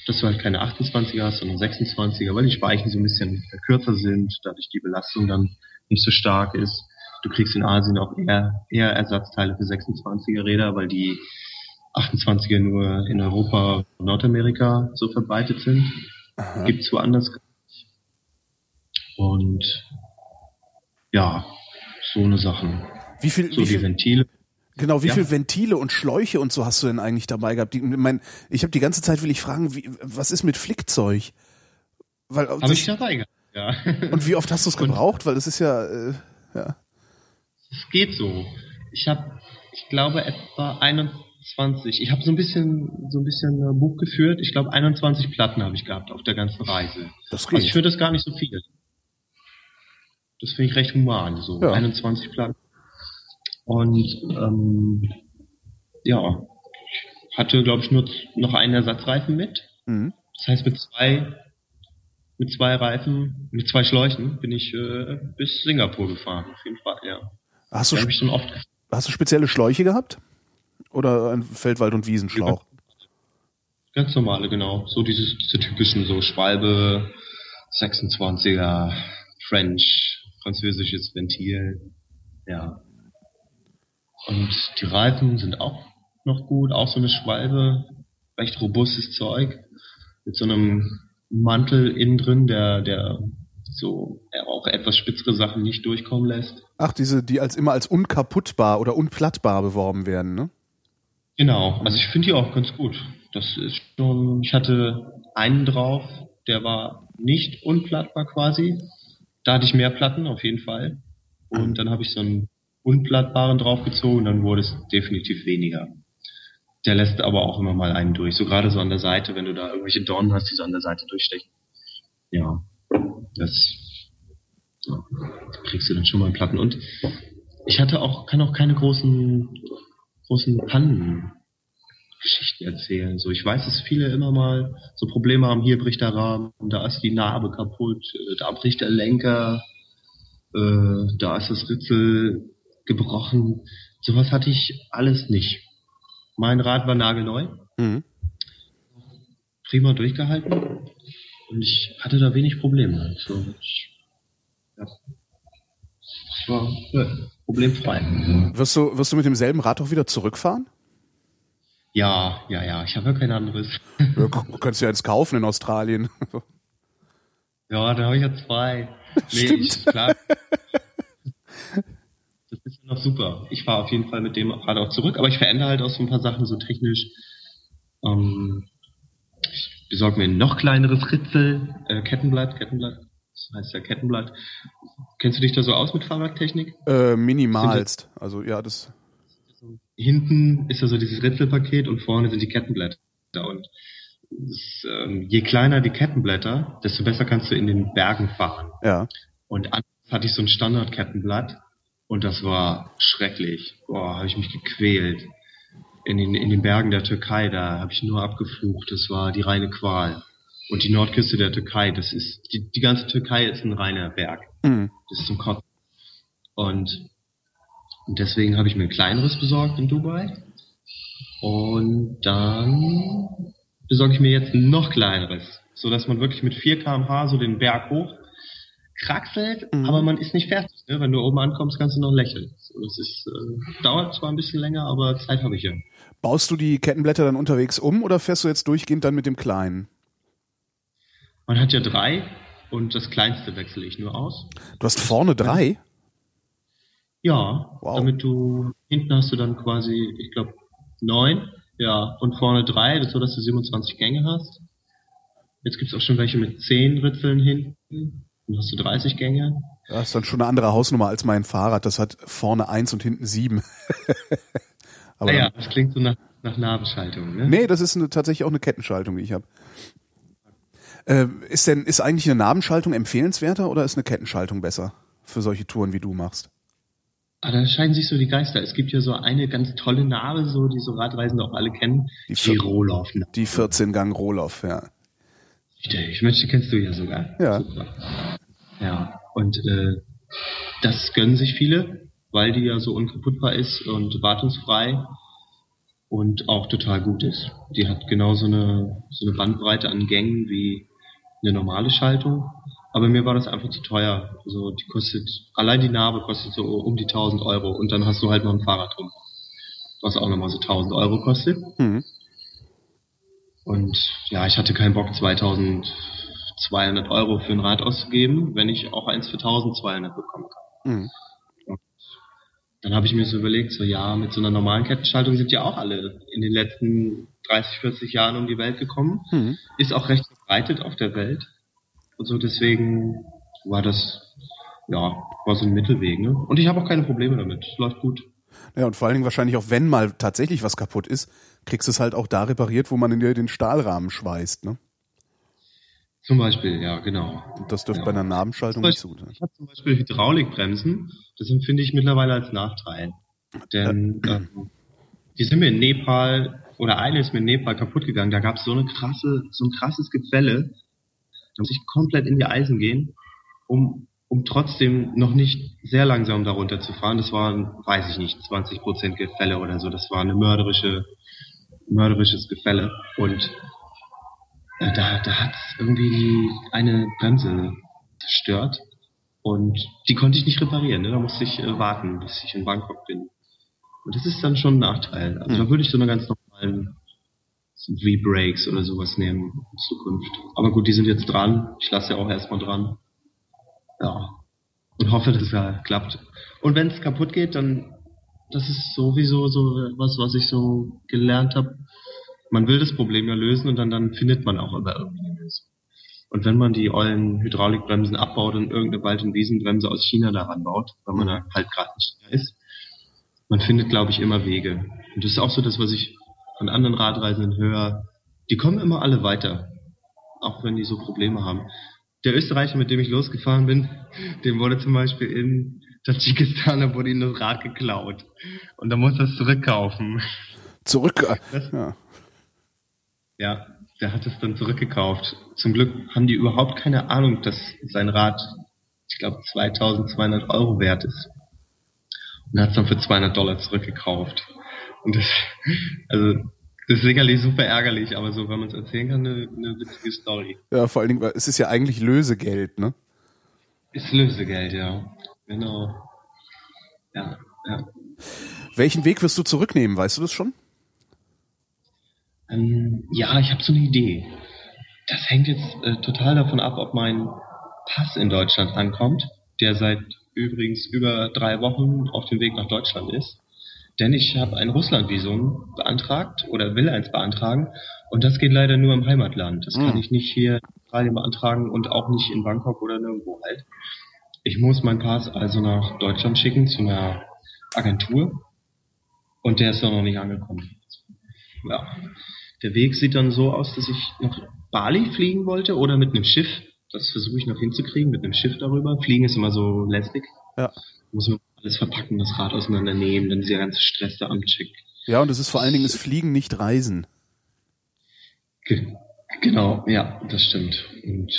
dass du halt keine 28er hast, sondern 26er, weil die Speichen so ein bisschen kürzer sind, dadurch die Belastung dann nicht so stark ist. Du kriegst in Asien auch eher, eher Ersatzteile für 26er Räder, weil die 28er nur in Europa und Nordamerika so verbreitet sind. Aha. Gibt's woanders. Und ja, so eine Sachen. Wie viel, so wie viel, Ventile. Genau, wie ja. viel Ventile und Schläuche und so hast du denn eigentlich dabei gehabt? Die, mein, ich habe die ganze Zeit will ich fragen, wie, was ist mit Flickzeug? Weil habe ich dabei gehabt. Ja. [laughs] Und wie oft hast du es gebraucht? Weil das ist ja, äh, ja. Es geht so. Ich habe, ich glaube etwa 21. Ich habe so ein bisschen, so ein bisschen äh, Buch geführt. Ich glaube 21 Platten habe ich gehabt auf der ganzen Reise. Das geht. Also ich finde das gar nicht so viel. Das finde ich recht human, so ja. 21 Platten. Und ähm, ja, hatte, glaube ich, nur noch einen Ersatzreifen mit. Mhm. Das heißt, mit zwei, mit zwei Reifen, mit zwei Schläuchen bin ich äh, bis Singapur gefahren, auf jeden Fall, ja. Hast du, schon oft hast du spezielle Schläuche gehabt? Oder ein Feldwald- und Wiesenschlauch? Ganz normale, genau. So dieses, diese typischen, so Schwalbe, 26er, French, französisches Ventil, ja. Und die Reifen sind auch noch gut, auch so eine Schwalbe, recht robustes Zeug, mit so einem Mantel innen drin, der, der so auch etwas spitzere Sachen nicht durchkommen lässt. Ach, diese, die als immer als unkaputtbar oder unplattbar beworben werden, ne? Genau, also ich finde die auch ganz gut. Das ist schon, ich hatte einen drauf, der war nicht unplattbar quasi. Da hatte ich mehr Platten, auf jeden Fall. Und dann habe ich so einen unplattbaren draufgezogen, dann wurde es definitiv weniger. Der lässt aber auch immer mal einen durch. So gerade so an der Seite, wenn du da irgendwelche Dornen hast, die so an der Seite durchstechen. Ja, das ja, kriegst du dann schon mal Platten. Und ich hatte auch, kann auch keine großen, großen Pannen Geschichten erzählen. So, ich weiß, dass viele immer mal so Probleme haben, hier bricht der Rahmen, da ist die Narbe kaputt, äh, da bricht der Lenker, äh, da ist das Ritzel gebrochen. Sowas hatte ich alles nicht. Mein Rad war nagelneu. Mhm. Prima durchgehalten. Und ich hatte da wenig Probleme. So, ich, ja. Ich war ja, problemfrei. Wirst du, wirst du mit demselben Rad auch wieder zurückfahren? Ja, ja, ja. Ich habe ja kein anderes. Du könntest ja jetzt kaufen in Australien. [laughs] Ja, da habe ich ja zwei. [laughs] Nee, Stimmt. Ich, klar, das ist noch super. Ich fahre auf jeden Fall mit dem Rad auch zurück, aber ich verändere halt auch so ein paar Sachen so technisch. Ähm, ich besorge mir ein noch kleineres Ritzel, äh, Kettenblatt, Kettenblatt, das heißt ja Kettenblatt. Kennst du dich da so aus mit Fahrradtechnik? Äh, minimalst. Also ja, das. Hinten ist ja so dieses Ritzelpaket und vorne sind die Kettenblätter. Und das, ähm, je kleiner die Kettenblätter, desto besser kannst du in den Bergen fahren. Ja. Und anfangs hatte ich so ein Standard-Kettenblatt und das war schrecklich. Boah, habe ich mich gequält. In den, in den Bergen der Türkei, da habe ich nur abgeflucht. Das war die reine Qual. Und die Nordküste der Türkei, das ist, die, die ganze Türkei ist ein reiner Berg. Mhm. Das ist zum Kotzen. Und, und deswegen habe ich mir ein kleineres besorgt in Dubai. Und dann besorge ich mir jetzt ein noch kleineres, so dass man wirklich mit 4 kmh so den Berg hoch kraxelt, mhm. aber man ist nicht fertig. Ne? Wenn du oben ankommst, kannst du noch lächeln. Das ist, äh, dauert zwar ein bisschen länger, aber Zeit habe ich ja. Baust du die Kettenblätter dann unterwegs um oder fährst du jetzt durchgehend dann mit dem kleinen? Man hat ja drei und das kleinste wechsle ich nur aus. Du hast vorne drei? Ja, wow. damit du hinten hast du dann quasi, ich glaube, neun, ja, und vorne drei, so dass du 27 Gänge hast. Jetzt gibt's auch schon welche mit zehn Ritzeln hinten. Dann hast du 30 Gänge. Das ist dann schon eine andere Hausnummer als mein Fahrrad. Das hat vorne eins und hinten sieben. [laughs] Aber naja, das klingt so nach, nach Nabenschaltung, ne? Nee, das ist eine, tatsächlich auch eine Kettenschaltung, die ich habe. Äh, ist denn, ist eigentlich eine Nabenschaltung empfehlenswerter oder ist eine Kettenschaltung besser für solche Touren, wie du machst? Ah, da scheiden sich so die Geister. Es gibt ja so eine ganz tolle Narbe, so die so Radreisende auch alle kennen. Die, die Rohloff. Die 14 Gang Rohloff, ja. Ich möchte, kennst du ja sogar. Ja. Super. Ja. Und äh, das gönnen sich viele. weil die ja so unkaputtbar ist und wartungsfrei und auch total gut ist. Die hat genauso eine, so eine Bandbreite an Gängen wie eine normale Schaltung. Aber mir war das einfach zu teuer. Also die kostet, allein die Narbe kostet so um die 1000 Euro und dann hast du halt noch ein Fahrrad drum. Was auch nochmal so 1000 Euro kostet. Mhm. Und ja, ich hatte keinen Bock 2200 Euro für ein Rad auszugeben, wenn ich auch eins für 1200 bekommen kann. Mhm dann habe ich mir so überlegt, so ja, mit so einer normalen Kettenschaltung sind ja auch alle in den letzten 30, 40 Jahren um die Welt gekommen. Mhm. Ist auch recht verbreitet auf der Welt. Und so deswegen war das, ja, war so ein Mittelweg. Ne? Und ich habe auch keine Probleme damit. Läuft gut. Ja, und vor allen Dingen wahrscheinlich auch, wenn mal tatsächlich was kaputt ist, kriegst du es halt auch da repariert, wo man in dir den Stahlrahmen schweißt, ne? Zum Beispiel, ja, genau. Und das dürfte ja. bei einer Nabenschaltung nicht so sein. Ich habe zum Beispiel Hydraulikbremsen. Das empfinde ich mittlerweile als Nachteil. Denn äh, ähm, die sind mir in Nepal, oder eine ist mir in Nepal kaputt gegangen. Da gab es so eine krasse, so ein krasses Gefälle. Da muss ich komplett in die Eisen gehen, um, um trotzdem noch nicht sehr langsam darunter zu fahren. Das waren, weiß ich nicht, 20% Gefälle oder so. Das war eine mörderische, mörderisches Gefälle. Und äh, da, da hat irgendwie eine Bremse zerstört und die konnte ich nicht reparieren. Ne? Da musste ich äh, warten, bis ich in Bangkok bin. Und das ist dann schon ein Nachteil. Also mhm. da würde ich so eine ganz normalen V-Brakes oder sowas nehmen in Zukunft. Aber gut, die sind jetzt dran. Ich lasse ja auch erstmal dran. Ja. Und hoffe, dass es ja klappt. Und wenn es kaputt geht, dann das ist sowieso so was, was ich so gelernt habe man will das Problem ja lösen und dann, dann findet man auch immer irgendwie eine Lösung. Und wenn man die ollen Hydraulikbremsen abbaut und irgendeine Wald- und Wiesenbremse aus China daran baut, weil man halt gerade in China ist, man findet, glaube ich, immer Wege. Und das ist auch so das, was ich von anderen Radreisenden höre. Die kommen immer alle weiter, auch wenn die so Probleme haben. Der Österreicher, mit dem ich losgefahren bin, [laughs] dem wurde zum Beispiel in Tadschikistan, da wurde ihm das Rad geklaut. Und da muss er es zurückkaufen. Zurück? Das, ja. Ja, der hat es dann zurückgekauft. Zum Glück haben die überhaupt keine Ahnung, dass sein Rad, ich glaube, 2200 Euro wert ist. Und hat es dann für 200 Dollar zurückgekauft. Und das, also, das ist sicherlich super ärgerlich, aber so, wenn man es erzählen kann, eine, eine witzige Story. Ja, vor allen Dingen, es ist ja eigentlich Lösegeld, ne? Ist Lösegeld, ja. Genau. Ja, ja. Welchen Weg wirst du zurücknehmen, weißt du das schon? Ähm, ja, ich habe so eine Idee. Das hängt jetzt äh, total davon ab, ob mein Pass in Deutschland ankommt, der seit übrigens über drei Wochen auf dem Weg nach Deutschland ist. Denn ich habe ein Russlandvisum beantragt oder will eins beantragen und das geht leider nur im Heimatland. Das mhm. kann hm. ich nicht hier in Australien beantragen und auch nicht in Bangkok oder nirgendwo halt. Ich muss meinen Pass also nach Deutschland schicken zu einer Agentur und der ist noch nicht angekommen. Ja. Der Weg sieht dann so aus, dass ich nach Bali fliegen wollte oder mit einem Schiff. Das versuche ich noch hinzukriegen, mit einem Schiff darüber. Fliegen ist immer so lästig. Ja. Muss man alles verpacken, das Rad auseinandernehmen, dann dieser ganze Stress da am Check. Ja, und es ist vor allen Dingen das Fliegen, nicht Reisen. Ge genau, ja, das stimmt. Und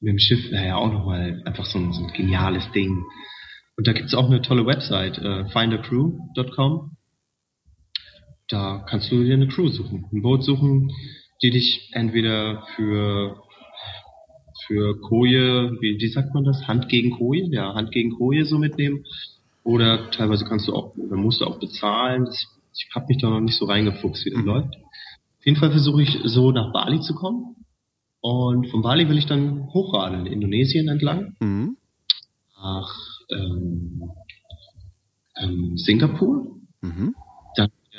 mit dem Schiff wäre ja auch nochmal einfach so ein, so ein geniales Ding. Und da gibt's auch eine tolle Website, äh, findercrew.com. Da kannst du dir eine Crew suchen, ein Boot suchen, die dich entweder für für Koje, wie, wie sagt man das? Hand gegen Koje? Ja, Hand gegen Koje so mitnehmen. Oder teilweise kannst du auch, oder musst du auch bezahlen. Das, ich habe mich da noch nicht so reingefuchst, wie das mhm. läuft. Auf jeden Fall versuche ich so nach Bali zu kommen. Und von Bali will ich dann hochradeln, Indonesien entlang. Mhm. Nach ähm, ähm, Singapur. Mhm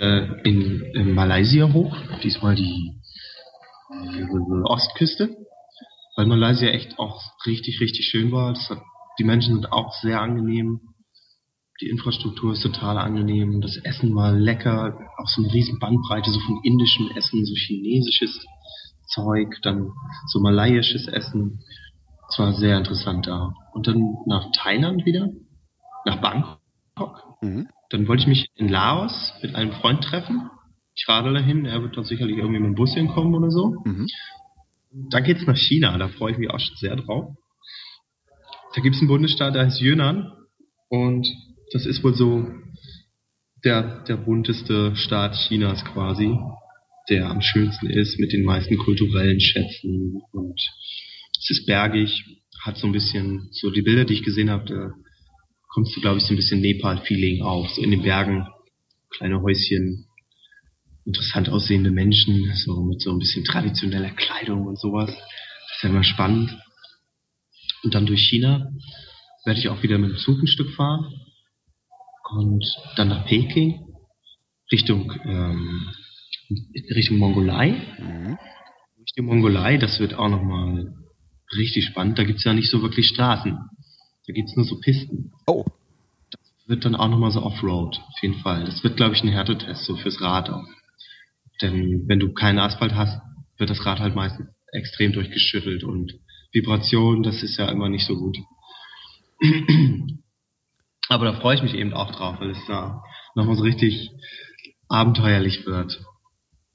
äh, in, in Malaysia hoch, diesmal die äh, Ostküste, weil Malaysia echt auch richtig, richtig schön war. Hat, die Menschen sind auch sehr angenehm. Die Infrastruktur ist total angenehm. Das Essen war lecker. Auch so eine riesen Bandbreite, so von indischem Essen, so chinesisches Zeug, dann so malaiisches Essen. Es war sehr interessant da. Und dann nach Thailand wieder, nach Bangkok. Mhm. Dann wollte ich mich in Laos mit einem Freund treffen. Ich radel dahin, er wird dort sicherlich irgendwie mit dem Bus hinkommen oder so. Mhm. Dann geht's nach China, da freue ich mich auch schon sehr drauf. Da gibt's einen Bundesstaat, der heißt Yunnan. Und das ist wohl so der, der bunteste Staat Chinas quasi, der am schönsten ist, mit den meisten kulturellen Schätzen und es ist bergig, hat so ein bisschen, so die Bilder, die ich gesehen habe, da kommst du, glaube ich, so ein bisschen Nepal-Feeling auf, so in den Bergen, kleine Häuschen, interessant aussehende Menschen, so mit so ein bisschen traditioneller Kleidung und sowas. Das ist ja immer spannend. Und dann durch China werde ich auch wieder mit dem Zug ein Stück fahren und dann nach Peking Richtung ähm, Richtung Mongolei. Mhm. Richtung Mongolei, das wird auch nochmal richtig spannend. Da gibt's ja nicht so wirklich Straßen. Da gibt's nur so Pisten. Oh. Das wird dann auch nochmal so Offroad, auf jeden Fall. Das wird, glaube ich, ein Härtetest, so fürs Rad auch. Denn wenn du keinen Asphalt hast, wird das Rad halt meistens extrem durchgeschüttelt und Vibration, das ist ja immer nicht so gut. Aber da freue ich mich eben auch drauf, weil es da nochmal so richtig abenteuerlich wird,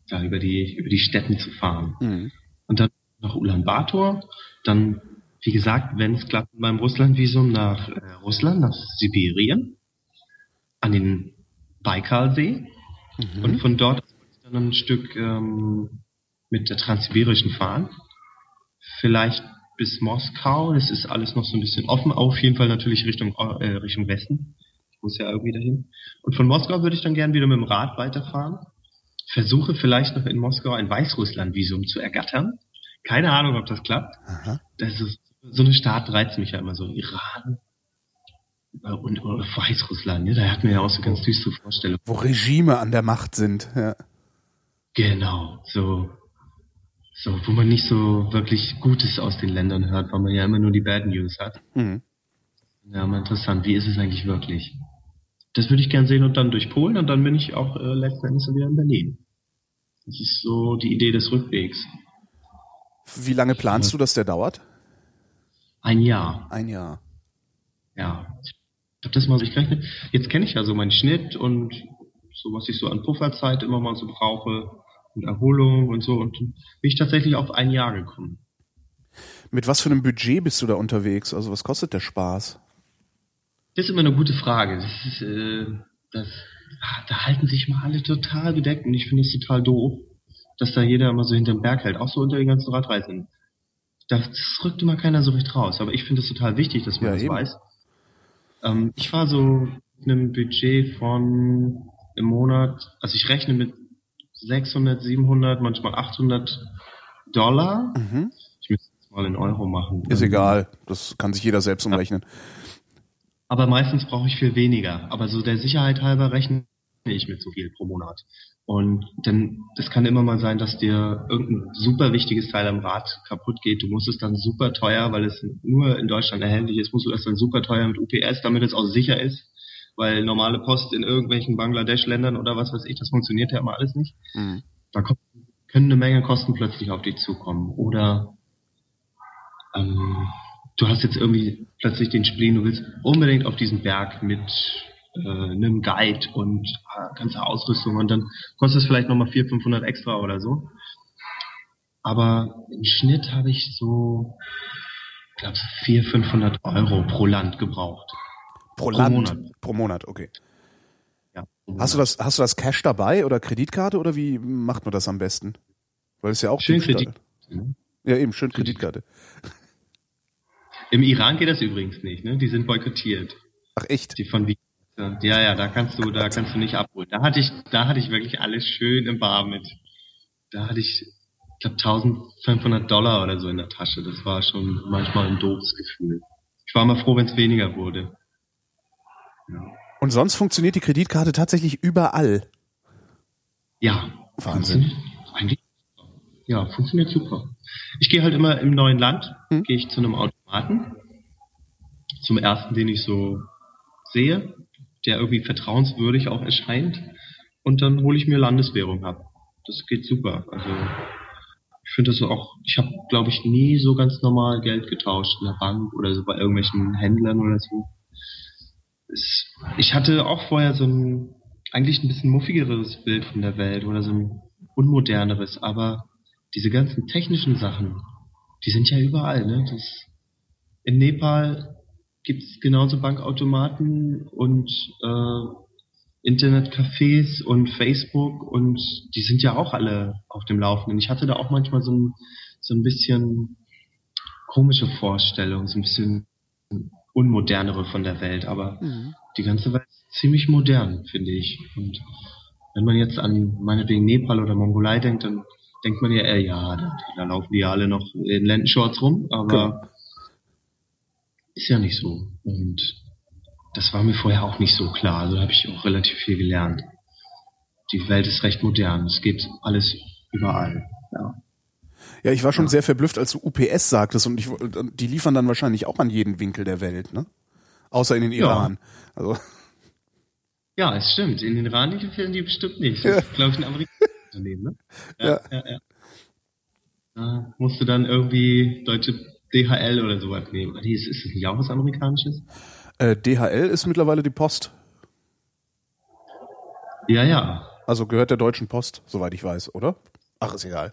da über die, über die Städten zu fahren. Mhm. Und dann nach Ulaanbaatar, dann, wie gesagt, wenn es klappt, beim Russlandvisum nach äh, Russland, nach Sibirien, an den Baikalsee mhm. und von dort dann ein Stück ähm, mit der Transsibirischen fahren. Vielleicht bis Moskau. Das ist alles noch so ein bisschen offen. Auf jeden Fall natürlich Richtung, äh, Richtung Westen. Ich muss ja irgendwie dahin. Und von Moskau würde ich dann gern wieder mit dem Rad weiterfahren. Versuche vielleicht noch in Moskau ein Weißrussland-Visum zu ergattern. Keine Ahnung, ob das klappt. Aha. Das ist, so eine Staat reizt mich ja immer so. Iran und, und Weißrussland. Ne? Da hat man ja auch so ganz düstere Vorstellungen. Wo Regime an der Macht sind. Ja. Genau, so so, wo man nicht so wirklich Gutes aus den Ländern hört, weil man ja immer nur die Bad News hat. Mhm. Ja, mal interessant, wie ist es eigentlich wirklich? Das würde ich gern sehen und dann durch Polen und dann bin ich auch äh, letzten Endes wieder in Berlin. Das ist so die Idee des Rückwegs. Wie lange planst du, dass der dauert? Ein Jahr. Ein Jahr. Ja. Ich habe das mal so gerechnet. Jetzt kenne ich ja so meinen Schnitt und so, was ich so an Pufferzeit immer mal so brauche und Erholung und so. Und bin ich tatsächlich auf ein Jahr gekommen. Mit was für einem Budget bist du da unterwegs? Also was kostet der Spaß? Das ist immer eine gute Frage. Das ist, äh, das, ah, da halten sich mal alle total bedeckt und ich finde es total doof, dass da jeder immer so hinterm Berg hält, auch so unter den ganzen Radreisen. Das rückt immer keiner so recht raus, aber ich finde es total wichtig, dass man ja, das eben. weiß. Ähm, ich war so mit einem Budget von im Monat, also ich rechne mit 600, 700, manchmal 800 Dollar. Mhm. Ich müsste es mal in Euro machen. Ist egal, das kann sich jeder selbst umrechnen. Aber meistens brauche ich viel weniger. Aber so der Sicherheit halber rechne ich mit so viel pro Monat. Und dann, das kann immer mal sein, dass dir irgendein super wichtiges Teil am Rad kaputt geht. Du musst es dann super teuer, weil es nur in Deutschland erhältlich ist, musst du das dann super teuer mit UPS, damit es auch sicher ist weil normale Post in irgendwelchen Bangladesch-Ländern oder was weiß ich, das funktioniert ja immer alles nicht. Mhm. Da kommt, können eine Menge Kosten plötzlich auf dich zukommen. Oder ähm, du hast jetzt irgendwie plötzlich den Spleen, du willst unbedingt auf diesen Berg mit äh, einem Guide und äh, ganze Ausrüstung und dann kostet es vielleicht nochmal 400, 500 extra oder so. Aber im Schnitt habe ich so, ich glaube, 400, 500 Euro pro Land gebraucht. Pro, pro Land? Monat. Pro Monat, okay. Ja, Monat. Hast du das, hast du das Cash dabei oder Kreditkarte oder wie macht man das am besten? Weil es ja auch schön Kredit. Ja, eben, schön Kreditkarte. Im Iran geht das übrigens nicht, ne? Die sind boykottiert. Ach echt? Die von Wien. Ja, ja, da kannst du, da kannst du nicht abholen. Da hatte ich, da hatte ich wirklich alles schön im Bar mit. Da hatte ich, ich glaube, 1500 Dollar oder so in der Tasche. Das war schon manchmal ein doofes Gefühl. Ich war mal froh, wenn es weniger wurde. Und sonst funktioniert die Kreditkarte tatsächlich überall. Ja. Wahnsinn. Eigentlich, ja, funktioniert super. Ich gehe halt immer im neuen Land, hm? gehe ich zu einem Automaten. Zum ersten, den ich so sehe, der irgendwie vertrauenswürdig auch erscheint. Und dann hole ich mir Landeswährung ab. Das geht super. Also ich finde das auch, ich habe, glaube ich, nie so ganz normal Geld getauscht in der Bank oder so bei irgendwelchen Händlern oder so es, ich hatte auch vorher so ein eigentlich ein bisschen muffigeres Bild von der Welt oder so ein unmoderneres, aber diese ganzen technischen Sachen, die sind ja überall, ne? Das, in Nepal, gibt es genauso Bankautomaten und äh, Internetcafés und Facebook und die sind ja auch alle auf dem Laufenden. Ich hatte da auch manchmal so ein, so ein bisschen komische Vorstellungen, so ein bisschen unmodernere von der Welt, aber mhm. die ganze Welt ist ziemlich modern, finde ich. Und wenn man jetzt an meinetwegen Nepal oder Mongolei denkt, dann denkt man ja, äh, ja, da, da laufen die alle noch in Lendenshorts rum, aber genau. ist ja nicht so. Und das war mir vorher auch nicht so klar. Also habe ich auch relativ viel gelernt. Die Welt ist recht modern. Es geht alles überall. Ja. Ja, ich war schon ja. sehr verblüfft, als du UPS sagtest und ich, die liefern dann wahrscheinlich auch an jeden Winkel der Welt, ne? Außer in den Iran. Ja. Also. Ja, es stimmt. In den Iran liefern die bestimmt nicht. Das ist, glaube ich, ein amerikanisches Unternehmen, ne? Ja, ja, ja. ja. Da musst du dann irgendwie deutsche DHL oder sowas nehmen. Ist, ist das nicht auch was Amerikanisches? Äh, DHL ist mittlerweile die Post. Ja, ja. Also gehört der Deutschen Post, soweit ich weiß, oder? Ach, ist egal.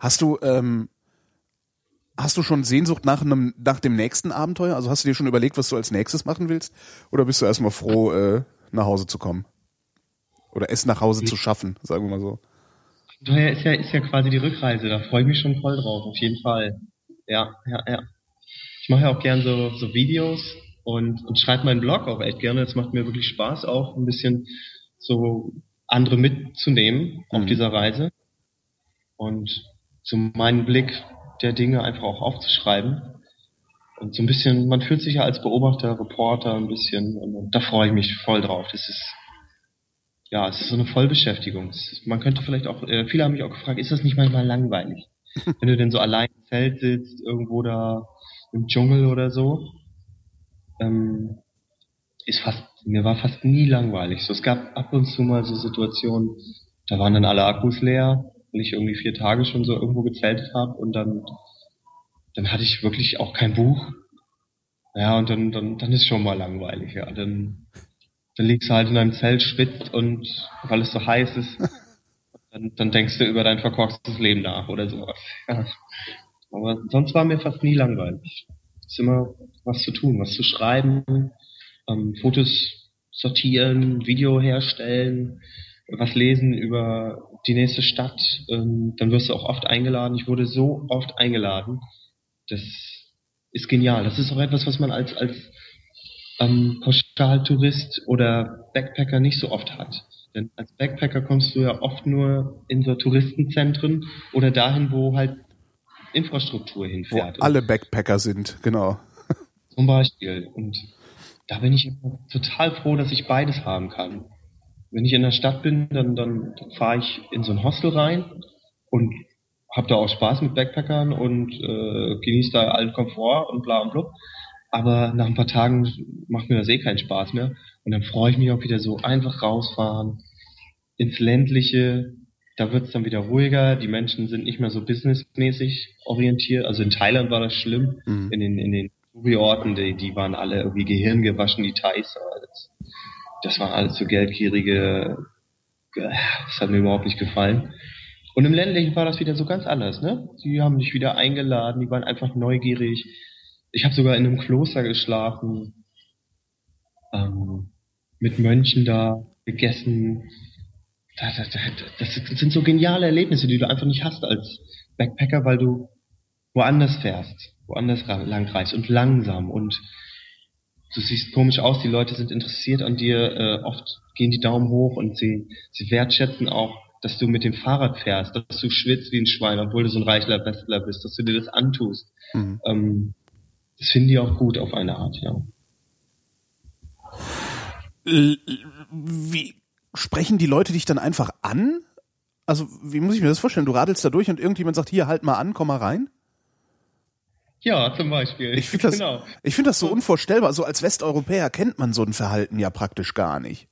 Hast du, ähm, hast du schon Sehnsucht nach einem, nach dem nächsten Abenteuer? Also hast du dir schon überlegt, was du als nächstes machen willst? Oder bist du erstmal froh, äh, nach Hause zu kommen? Oder es nach Hause zu schaffen, sagen wir mal so. Daher ist ja, ist ja quasi die Rückreise, da freue ich mich schon voll drauf, auf jeden Fall. Ja, ja, ja. Ich mache ja auch gern so, so Videos und, und schreibe meinen Blog auch echt gerne. Es macht mir wirklich Spaß, auch ein bisschen so andere mitzunehmen auf mhm. dieser Reise. Und so meinen Blick der Dinge einfach auch aufzuschreiben. Und so ein bisschen, man fühlt sich ja als Beobachter, Reporter ein bisschen, und, da freue ich mich voll drauf. Das ist, ja, es ist so eine Vollbeschäftigung. Ist, man könnte vielleicht auch, äh, viele haben mich auch gefragt, ist das nicht manchmal langweilig? [laughs] Wenn du denn so allein im Zelt sitzt, irgendwo da im Dschungel oder so, ähm, ist fast, mir war fast nie langweilig. So, es gab ab und zu mal so Situationen, da waren dann alle Akkus leer weil ich irgendwie vier Tage schon so irgendwo gezeltet habe und dann, dann hatte ich wirklich auch kein Buch. Ja, und dann, dann, dann ist schon mal langweilig, ja. Dann, dann liegst du halt in einem Zelt, spitzt und weil es so heiß ist, [laughs] dann, dann denkst du über dein verkorkstes Leben nach oder sowas. Ja. Aber sonst war mir fast nie langweilig. Es ist immer was zu tun, was zu schreiben, ähm, Fotos sortieren, Video herstellen, was lesen über die nächste Stadt, ähm, dann wirst du auch oft eingeladen. Ich wurde so oft eingeladen. Das ist genial. Das ist auch etwas, was man als, als ähm, Pauschaltourist oder Backpacker nicht so oft hat. Denn als Backpacker kommst du ja oft nur in so Touristenzentren oder dahin, wo halt Infrastruktur hinfährt. Wo alle Backpacker sind, genau. Zum Beispiel. Und da bin ich total froh, dass ich beides haben kann wenn ich in der Stadt bin, dann, dann fahre ich in so ein Hostel rein und habe da auch Spaß mit Backpackern und äh, genieße da allen Komfort und bla und blub. Aber nach ein paar Tagen macht mir das eh keinen Spaß mehr. Und dann freue ich mich auch wieder so einfach rausfahren ins ländliche. Da wird es dann wieder ruhiger. Die Menschen sind nicht mehr so businessmäßig orientiert. Also in Thailand war das schlimm. Mhm. In den in den Orten, die, die waren alle irgendwie gehirngewaschen, die Thais. Das, das waren alles so geldgierige, das hat mir überhaupt nicht gefallen. Und im ländlichen war das wieder so ganz anders, ne? Die haben mich wieder eingeladen, die waren einfach neugierig. Ich habe sogar in einem Kloster geschlafen, ähm, mit Mönchen da gegessen. Das, das, das, sind so geniale Erlebnisse, die du einfach nicht hast als Backpacker, weil du woanders fährst, woanders lang reist und langsam und du siehst komisch aus, die Leute sind interessiert an dir, äh, oft gehen die Daumen hoch und sie, sie wertschätzen auch, dass du mit dem Fahrrad fährst, dass du schwitzt wie ein Schwein, obwohl du so ein reichler Bestler bist, dass du dir das antust. Mhm. Ähm, das finden die auch gut auf eine Art, ja. Wie sprechen die Leute dich dann einfach an? Also, wie muss ich mir das vorstellen? Du radelst da durch und irgendjemand sagt, hier, halt mal an, komm mal rein? Ja, zum Beispiel. Ich finde das, genau. ich finde das so unvorstellbar. So als Westeuropäer kennt man so ein Verhalten ja praktisch gar nicht.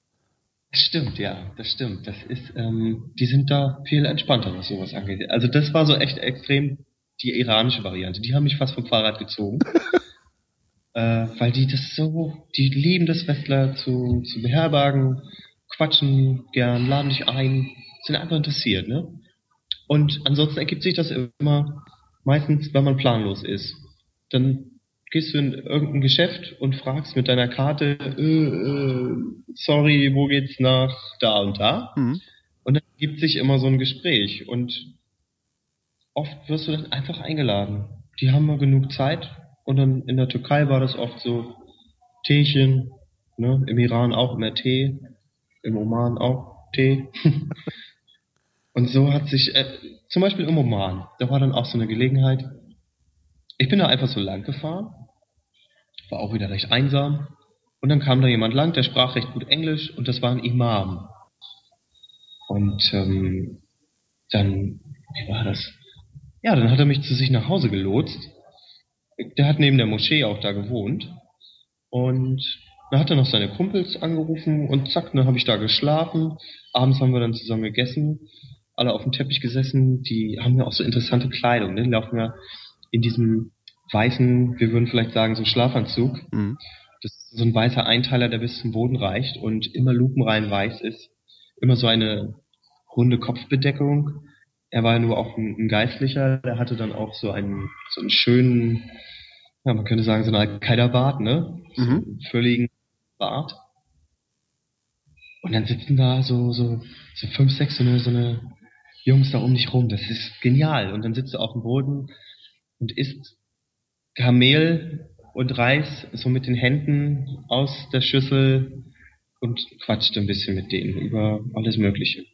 Das stimmt, ja, das stimmt. Das ist, ähm, die sind da viel entspannter, was sowas angeht. Also das war so echt extrem die iranische Variante. Die haben mich fast vom Fahrrad gezogen. [laughs] äh, weil die das so, die lieben das Westler zu, zu beherbergen, quatschen gern, laden dich ein, sind einfach interessiert, ne? Und ansonsten ergibt sich das immer meistens, wenn man planlos ist. Dann gehst du in irgendein Geschäft und fragst mit deiner Karte, äh, äh, sorry, wo geht's nach da und da? Mhm. Und dann gibt sich immer so ein Gespräch und oft wirst du dann einfach eingeladen. Die haben mal genug Zeit und dann in der Türkei war das oft so Teechen, ne? im Iran auch immer Tee, im Oman auch Tee. [laughs] und so hat sich, äh, zum Beispiel im Oman, da war dann auch so eine Gelegenheit. Ich bin da einfach so lang gefahren war auch wieder recht einsam. Und dann kam da jemand lang, der sprach recht gut Englisch und das war ein Imam. Und ähm, dann, wie war das? Ja, dann hat er mich zu sich nach Hause gelotst. Der hat neben der Moschee auch da gewohnt. Und dann hat er noch seine Kumpels angerufen und zack, dann habe ich da geschlafen. Abends haben wir dann zusammen gegessen, alle auf dem Teppich gesessen. Die haben ja auch so interessante Kleidung, ne? Die laufen ja in diesem weißen, wir würden vielleicht sagen, so Schlafanzug. Mhm. Das ist so ein weißer Einteiler, der bis zum Boden reicht und immer lupenrein weiß ist. Immer so eine runde Kopfbedeckung. Er war ja nur auch ein, ein Geistlicher, der hatte dann auch so einen, so einen schönen, ja, man könnte sagen, so eine Al-Qaida-Bart, ne? So Mhm. einen völligen Bart. Und dann sitzen da so, so, so fünf, sechs, so eine, so eine Jungs da um dich rum. Das ist genial. Und dann sitzt du auf dem Boden und isst Kamel und Reis so mit den Händen aus der Schüssel und quatscht ein bisschen mit denen über alles Mögliche.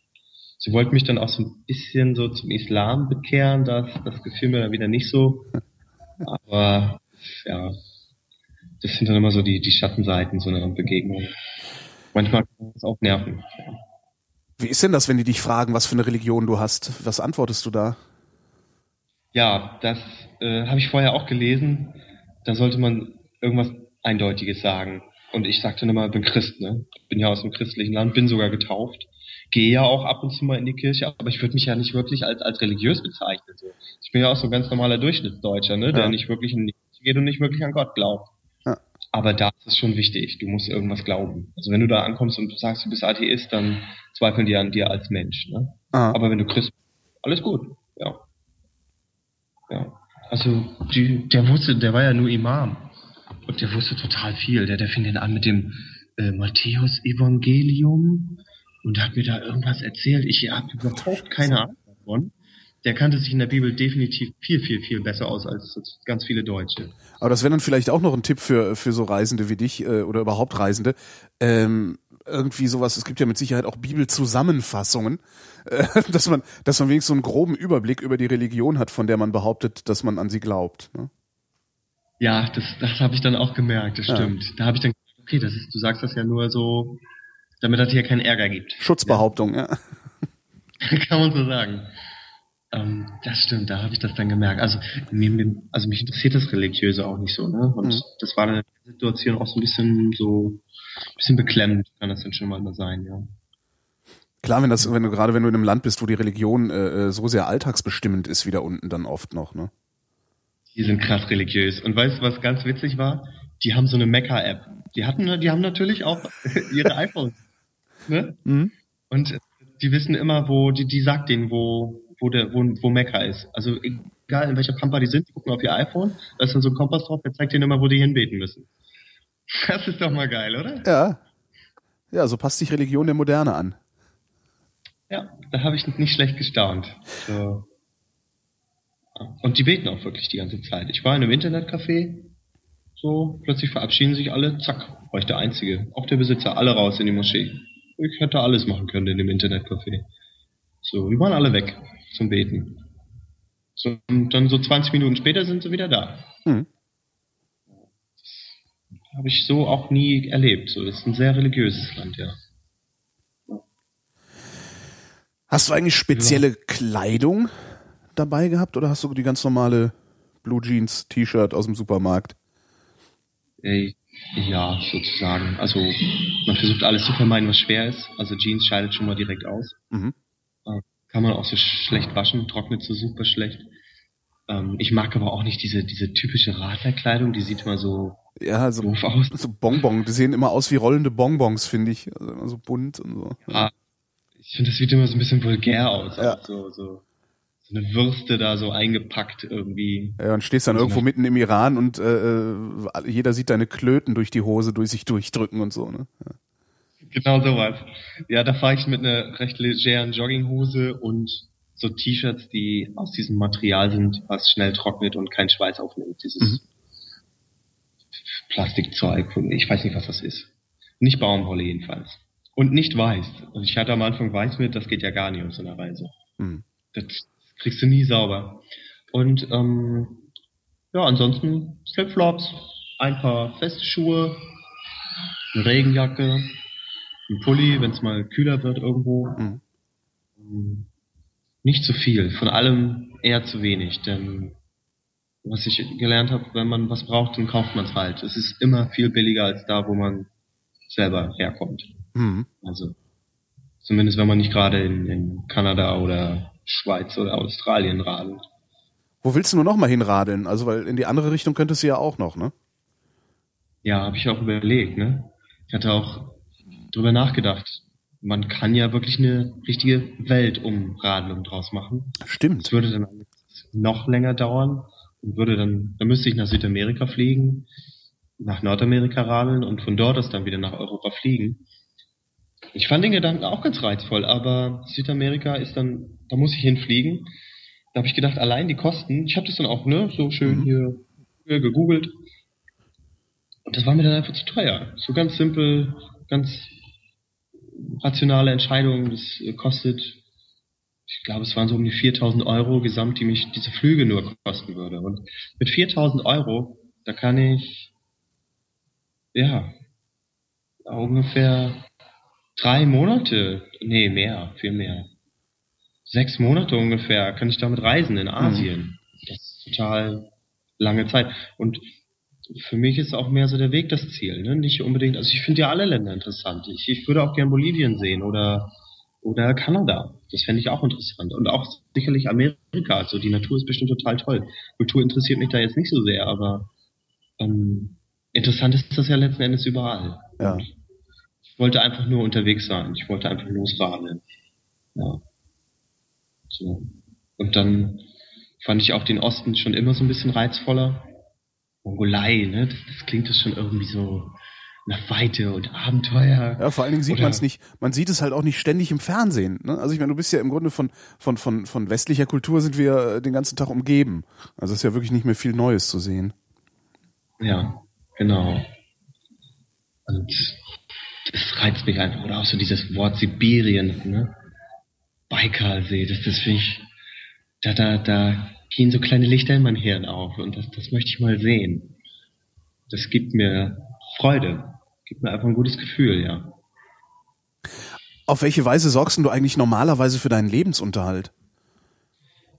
Sie wollten mich dann auch so ein bisschen so zum Islam bekehren, das, das gefiel mir dann wieder nicht so. Aber ja, das sind dann immer so die, die Schattenseiten so einer Begegnung. Manchmal kann es auch nerven. Wie ist denn das, wenn die dich fragen, was für eine Religion du hast? Was antwortest du da? Ja, das äh, habe ich vorher auch gelesen. Da sollte man irgendwas Eindeutiges sagen. Und ich sagte dann immer, ich bin Christ, ne? Bin ja aus einem christlichen Land, bin sogar getauft. Gehe ja auch ab und zu mal in die Kirche, aber ich würde mich ja nicht wirklich als, als religiös bezeichnen. So. Ich bin ja auch so ein ganz normaler Durchschnittsdeutscher, ne? Der Ja. nicht wirklich in die Kirche geht und nicht wirklich an Gott glaubt. Aber da ist es schon wichtig. Du musst irgendwas glauben. Also wenn du da ankommst und du sagst, du bist Atheist, dann zweifeln die an dir als Mensch. Ne? Ah, Aber wenn du Christ alles gut, ja. Ja. Also die, der wusste, der war ja nur Imam. Und der wusste total viel. Der, der fing dann an mit dem äh, Matthäus-Evangelium und hat mir da irgendwas erzählt. Ich habe überhaupt keine Ahnung davon. Der kannte sich in der Bibel definitiv viel, viel, viel besser aus als ganz viele Deutsche. aber das wäre dann vielleicht auch noch ein Tipp für, für so Reisende wie dich äh, oder überhaupt Reisende. Ähm, irgendwie sowas, es gibt ja mit Sicherheit auch Bibelzusammenfassungen, äh, [laughs] dass man, dass man wenigstens so einen groben Überblick über die Religion hat, von der man behauptet, dass man an sie glaubt. Ne? Ja, das, das habe ich dann auch gemerkt, das Ja. stimmt. Da habe ich dann gedacht, okay, das ist, du sagst das ja nur so, damit es hier keinen Ärger gibt. Schutzbehauptung, ja. [laughs] Kann man so sagen. Ähm, das stimmt, da habe ich das dann gemerkt. Also, mir, also mich interessiert das Religiöse auch nicht so, ne? Und Mhm. das war dann in der Situation auch so ein bisschen so, ein bisschen beklemmend, kann das dann schon mal sein, ja. Klar, wenn das, wenn du gerade wenn du in einem Land bist, wo die Religion äh, äh, so sehr alltagsbestimmend ist, wie da unten dann oft noch, ne? Die sind krass religiös. Und weißt du, was ganz witzig war? Die haben so eine Mecca-App. Die hatten, die haben natürlich auch [laughs] ihre iPhones. Ne? Mhm. Und die wissen immer, wo, die, die sagt denen, wo, wo der, wo, wo Mecca ist. Also egal in welcher Pampa die sind, die gucken auf ihr iPhone, da ist dann so ein Kompass drauf, der zeigt denen immer, wo die hinbeten müssen. Das ist doch mal geil, oder? Ja. Ja, so passt sich Religion der Moderne an. Ja, da habe ich nicht schlecht gestaunt. So. Und die beten auch wirklich die ganze Zeit. Ich war in einem Internetcafé, so, plötzlich verabschieden sich alle, zack, war ich der Einzige. Auch der Besitzer, alle raus in die Moschee. Ich hätte alles machen können in dem Internetcafé. So, die waren alle weg zum Beten. So, und dann so 20 Minuten später sind sie wieder da. Hm. Habe ich so auch nie erlebt. So, das ist ein sehr religiöses Land, ja. Hast du eigentlich spezielle Kleidung dabei gehabt oder hast du die ganz normale Blue Jeans T-Shirt aus dem Supermarkt? Äh, Ja, sozusagen. Also man versucht alles zu vermeiden, was schwer ist. Also Jeans scheidet schon mal direkt aus. Mhm. Kann man auch so schlecht waschen, trocknet so super schlecht. Ähm, ich mag aber auch nicht diese, diese typische Radlerkleidung, die sieht immer so Ja, so, doof aus. so Bonbon, die sehen immer aus wie rollende Bonbons, finde ich. Also immer so bunt und so. Ah, ich finde, das sieht immer so ein bisschen vulgär aus. Ja. So, so, so eine Würste da so eingepackt irgendwie. Ja, und stehst dann irgendwo mitten im Iran und äh, äh, jeder sieht deine Klöten durch die Hose durch sich durchdrücken und so, ne? Ja. Genau sowas. Ja, da fahre ich mit einer recht legeren Jogginghose und so T-Shirts, die aus diesem Material sind, was schnell trocknet und keinen Schweiß aufnimmt. Dieses mhm. Plastikzeug. Ich weiß nicht, was das ist. Nicht Baumwolle jedenfalls. Und nicht weiß. Also ich hatte am Anfang weiß mit, das geht ja gar nicht auf so einer Reise. Mhm. Das kriegst du nie sauber. Und ähm, ja, ansonsten Flipflops, ein paar feste Schuhe, eine Regenjacke, ein Pulli, wenn es mal kühler wird irgendwo. Mhm. Ähm, nicht zu viel, von allem eher zu wenig, denn was ich gelernt habe, wenn man was braucht, dann kauft man es halt. Es ist immer viel billiger als da, wo man selber herkommt. Mhm. Also zumindest wenn man nicht gerade in, in Kanada oder Schweiz oder Australien radelt. Wo willst du nur noch mal hinradeln? Also weil in die andere Richtung könntest du ja auch noch, ne? Ja, habe ich auch überlegt, ne? Ich hatte auch drüber nachgedacht. Man kann ja wirklich eine richtige Weltumradelung draus machen. Stimmt. Das würde dann noch länger dauern und würde dann, dann müsste ich nach Südamerika fliegen, nach Nordamerika radeln und von dort aus dann wieder nach Europa fliegen. Ich fand den Gedanken auch ganz reizvoll, aber Südamerika ist dann, da muss ich hinfliegen. Da habe ich gedacht, allein die Kosten, ich habe das dann auch ne, so schön mhm. hier, hier gegoogelt. Und das war mir dann einfach zu teuer. So ganz simpel, ganz rationale Entscheidung. Das kostet, ich glaube, es waren so um die 4000 Euro gesamt, die mich diese Flüge nur kosten würde. Und mit 4000 Euro, da kann ich, ja, ungefähr drei Monate, nee, mehr, viel mehr. Sechs Monate ungefähr kann ich damit reisen in Asien. Mhm. Das ist total lange Zeit. Und für mich ist auch mehr so der Weg das Ziel, ne? Nicht unbedingt, also ich finde ja alle Länder interessant. Ich, ich würde auch gern Bolivien sehen oder oder Kanada. Das fände ich auch interessant. Und auch sicherlich Amerika. Also die Natur ist bestimmt total toll. Kultur interessiert mich da jetzt nicht so sehr, aber ähm, interessant ist das ja letzten Endes überall. Ja. Und wollte einfach nur unterwegs sein. Ich wollte einfach losradeln. Ja. So. Und dann fand ich auch den Osten schon immer so ein bisschen reizvoller. Mongolei, ne? Das, das klingt das schon irgendwie so nach Weite und Abenteuer. Ja, vor allen Dingen sieht man es nicht, man sieht es halt auch nicht ständig im Fernsehen. Ne? Also ich meine, du bist ja im Grunde von, von, von, von westlicher Kultur sind wir den ganzen Tag umgeben. Also es ist ja wirklich nicht mehr viel Neues zu sehen. Ja, genau. Und das reizt mich einfach. Oder auch so dieses Wort Sibirien, ne? Baikalsee, das, das finde ich, da, da, da gehen so kleine Lichter in mein Hirn auf und das, das möchte ich mal sehen. Das gibt mir Freude, gibt mir einfach ein gutes Gefühl, ja. Auf welche Weise sorgst du eigentlich normalerweise für deinen Lebensunterhalt?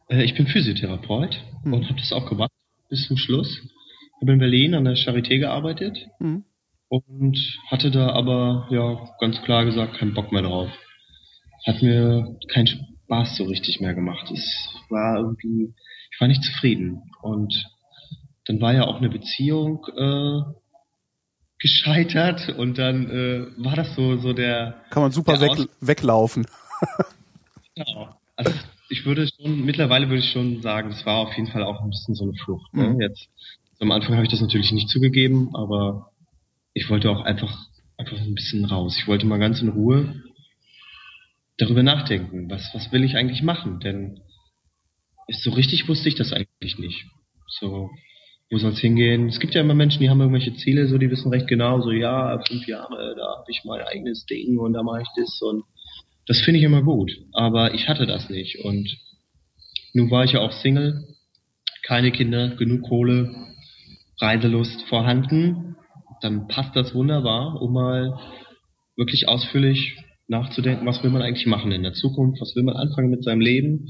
Äh, ich bin Physiotherapeut hm. und habe das auch gemacht bis zum Schluss. Habe in Berlin an der Charité gearbeitet. Hm und hatte da aber ja ganz klar gesagt keinen Bock mehr drauf. Hat mir keinen Spaß so richtig mehr gemacht. Es war irgendwie, war nicht zufrieden und dann war ja auch eine Beziehung äh, gescheitert und dann äh, war das so so der kann man super weg, weglaufen. [laughs] genau. Also ich würde schon mittlerweile würde ich schon sagen, es war auf jeden Fall auch ein bisschen so eine Flucht. Ne? Mhm. Jetzt am Anfang habe ich das natürlich nicht zugegeben, aber ich wollte auch einfach, einfach ein bisschen raus. Ich wollte mal ganz in Ruhe darüber nachdenken. Was, was will ich eigentlich machen? Denn so richtig wusste ich das eigentlich nicht. So, wo soll es hingehen? Es gibt ja immer Menschen, die haben irgendwelche Ziele, so die wissen recht genau, so ja, fünf Jahre, da habe ich mein eigenes Ding und da mache ich das und das finde ich immer gut. Aber ich hatte das nicht und nun war ich ja auch Single, keine Kinder, genug Kohle, Reiselust vorhanden dann passt das wunderbar, um mal wirklich ausführlich nachzudenken, was will man eigentlich machen in der Zukunft, was will man anfangen mit seinem Leben,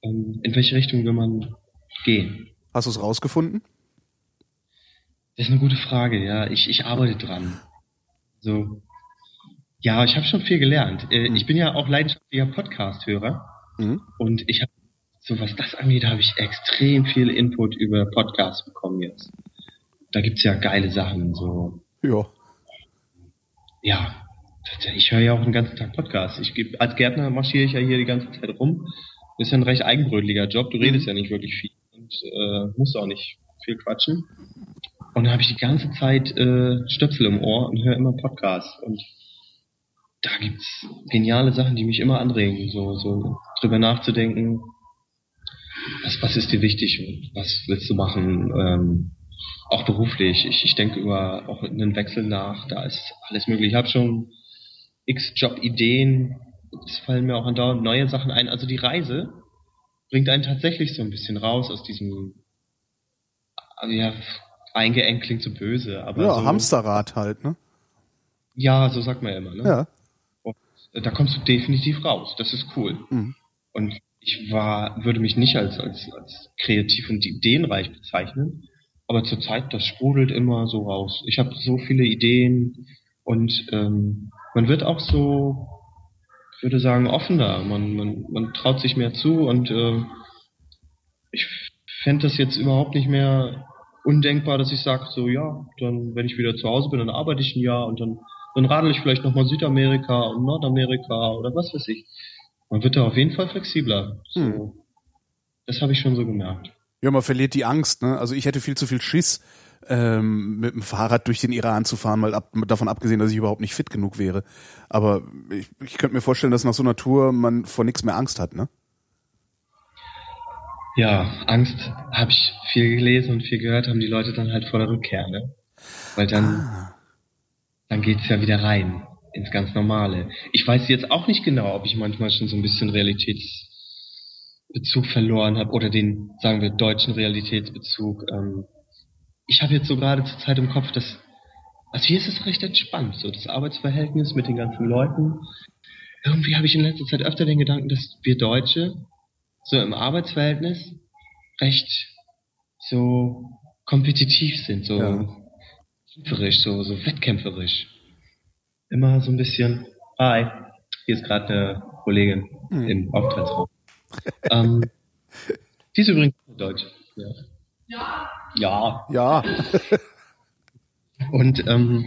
in welche Richtung will man gehen. Hast du es rausgefunden? Das ist eine gute Frage, ja. Ich, ich arbeite dran. So, ja, ich habe schon viel gelernt. Äh, mhm. Ich bin ja auch leidenschaftlicher Podcast-Hörer mhm. und ich habe, so was das angeht, habe ich extrem viel Input über Podcasts bekommen jetzt da gibt's ja geile Sachen, so. Ja. Ja. Ich höre ja auch den ganzen Tag Podcasts. Ich als Gärtner marschiere ich ja hier die ganze Zeit rum ist ja ein recht eigenbrötlicher Job. Du redest mhm. ja nicht wirklich viel und äh, musst auch nicht viel quatschen. Und dann habe ich die ganze Zeit äh, Stöpsel im Ohr und höre immer Podcasts. Und da gibt's geniale Sachen, die mich immer anregen, so, so drüber nachzudenken, was, was ist dir wichtig und was willst du machen, ähm, auch beruflich. Ich, ich denke über auch einen Wechsel nach, da ist alles möglich. Ich habe schon x Job-Ideen, es fallen mir auch andauernd neue Sachen ein. Also die Reise bringt einen tatsächlich so ein bisschen raus aus diesem, ja, eingeengt klingt so böse, aber. Ja, so, Hamsterrad halt, ne? Ja, so sagt man ja immer, ne? Ja. Und da kommst du definitiv raus. Das ist cool. Mhm. Und ich war, würde mich nicht als, als, als kreativ und ideenreich bezeichnen, aber zurzeit, das sprudelt immer so raus. Ich habe so viele Ideen und ähm, man wird auch so, ich würde sagen, offener. Man, man, man traut sich mehr zu und äh, ich fände das jetzt überhaupt nicht mehr undenkbar, dass ich sage, so ja, dann, wenn ich wieder zu Hause bin, dann arbeite ich ein Jahr und dann, dann radel ich vielleicht nochmal Südamerika und Nordamerika oder was weiß ich. Man wird da auf jeden Fall flexibler. So, hm. Das habe ich schon so gemerkt. Ja, man verliert die Angst. Ne? Also ich hätte viel zu viel Schiss, ähm, mit dem Fahrrad durch den Iran zu fahren, mal ab, davon abgesehen, dass ich überhaupt nicht fit genug wäre. Aber ich, ich könnte mir vorstellen, dass nach so einer Tour man vor nichts mehr Angst hat, ne? Ja, Angst habe ich viel gelesen und viel gehört, haben die Leute dann halt vor der Rückkehr, ne? Weil dann, ah. dann geht's ja wieder rein ins ganz Normale. Ich weiß jetzt auch nicht genau, ob ich manchmal schon so ein bisschen Realitätsbezug verloren habe oder den, sagen wir, deutschen Realitätsbezug. Ähm, ich habe jetzt so gerade zur Zeit im Kopf, dass also hier ist es recht entspannt, so das Arbeitsverhältnis mit den ganzen Leuten. Irgendwie habe ich in letzter Zeit öfter den Gedanken, dass wir Deutsche so im Arbeitsverhältnis recht so kompetitiv sind, so ja. kämpferisch, so, so wettkämpferisch immer so ein bisschen, hi, hier ist gerade eine Kollegin mhm. im Aufenthaltsraum. ähm, die ist übrigens Deutsch. Ja. Ja. Ja. [laughs] Und ähm,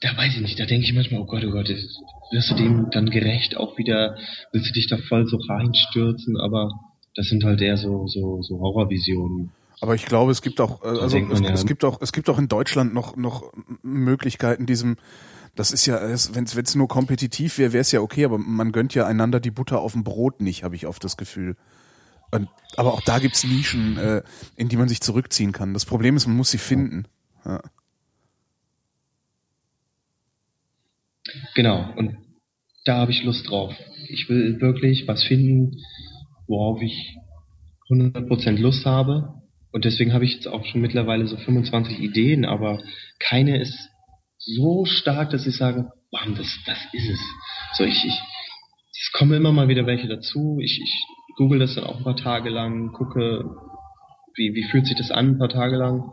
da weiß ich nicht, da denke ich manchmal, oh Gott, oh Gott, wirst du dem dann gerecht auch wieder, willst du dich da voll so reinstürzen, aber das sind halt eher so, so, so Horrorvisionen. Aber ich glaube, es gibt auch, äh, also es, ja. es, gibt auch, es gibt auch in Deutschland noch noch Möglichkeiten, diesem, das ist ja, wenn es nur kompetitiv wäre, wäre es ja okay, aber man gönnt ja einander die Butter auf dem Brot nicht, habe ich oft das Gefühl. Und, aber auch da gibt's Nischen, äh, in die man sich zurückziehen kann. Das Problem ist, man muss sie finden. Ja. Genau, und da habe ich Lust drauf. Ich will wirklich was finden, worauf ich 100% Lust habe und deswegen habe ich jetzt auch schon mittlerweile so 25 Ideen, aber keine ist so stark, dass ich sage, bam, das, das ist es. So, ich, ich, es kommen immer mal wieder welche dazu. Ich, ich google das dann auch ein paar Tage lang, gucke, wie, wie fühlt sich das an, ein paar Tage lang.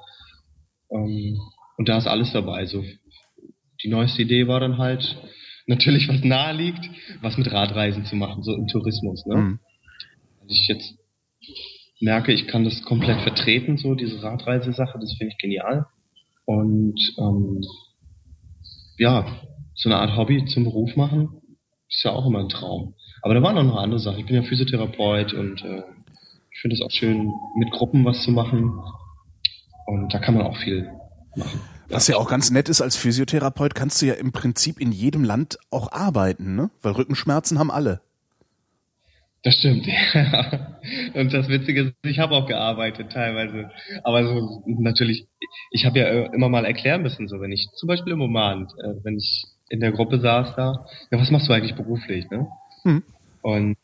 Ähm, und da ist alles dabei. So, die neueste Idee war dann halt [laughs] natürlich, was nahe liegt, was mit Radreisen zu machen, so im Tourismus. Ne? Mhm. Also ich jetzt merke, ich kann das komplett vertreten, so diese Radreisesache, das finde ich genial. Und ähm, ja, so eine Art Hobby zum Beruf machen, ist ja auch immer ein Traum. Aber da waren auch noch andere Sachen. Ich bin ja Physiotherapeut und äh, ich finde es auch schön, mit Gruppen was zu machen. Und da kann man auch viel machen. Was ja auch ganz nett ist, als Physiotherapeut kannst du ja im Prinzip in jedem Land auch arbeiten, ne? Weil Rückenschmerzen haben alle. Das stimmt, [laughs] ja. Und das Witzige ist, ich habe auch gearbeitet teilweise. Aber so natürlich, ich habe ja äh, immer mal erklären müssen, so wenn ich, zum Beispiel im Oman, äh, wenn ich in der Gruppe saß da, ja, was machst du eigentlich beruflich, ne? Hm. Und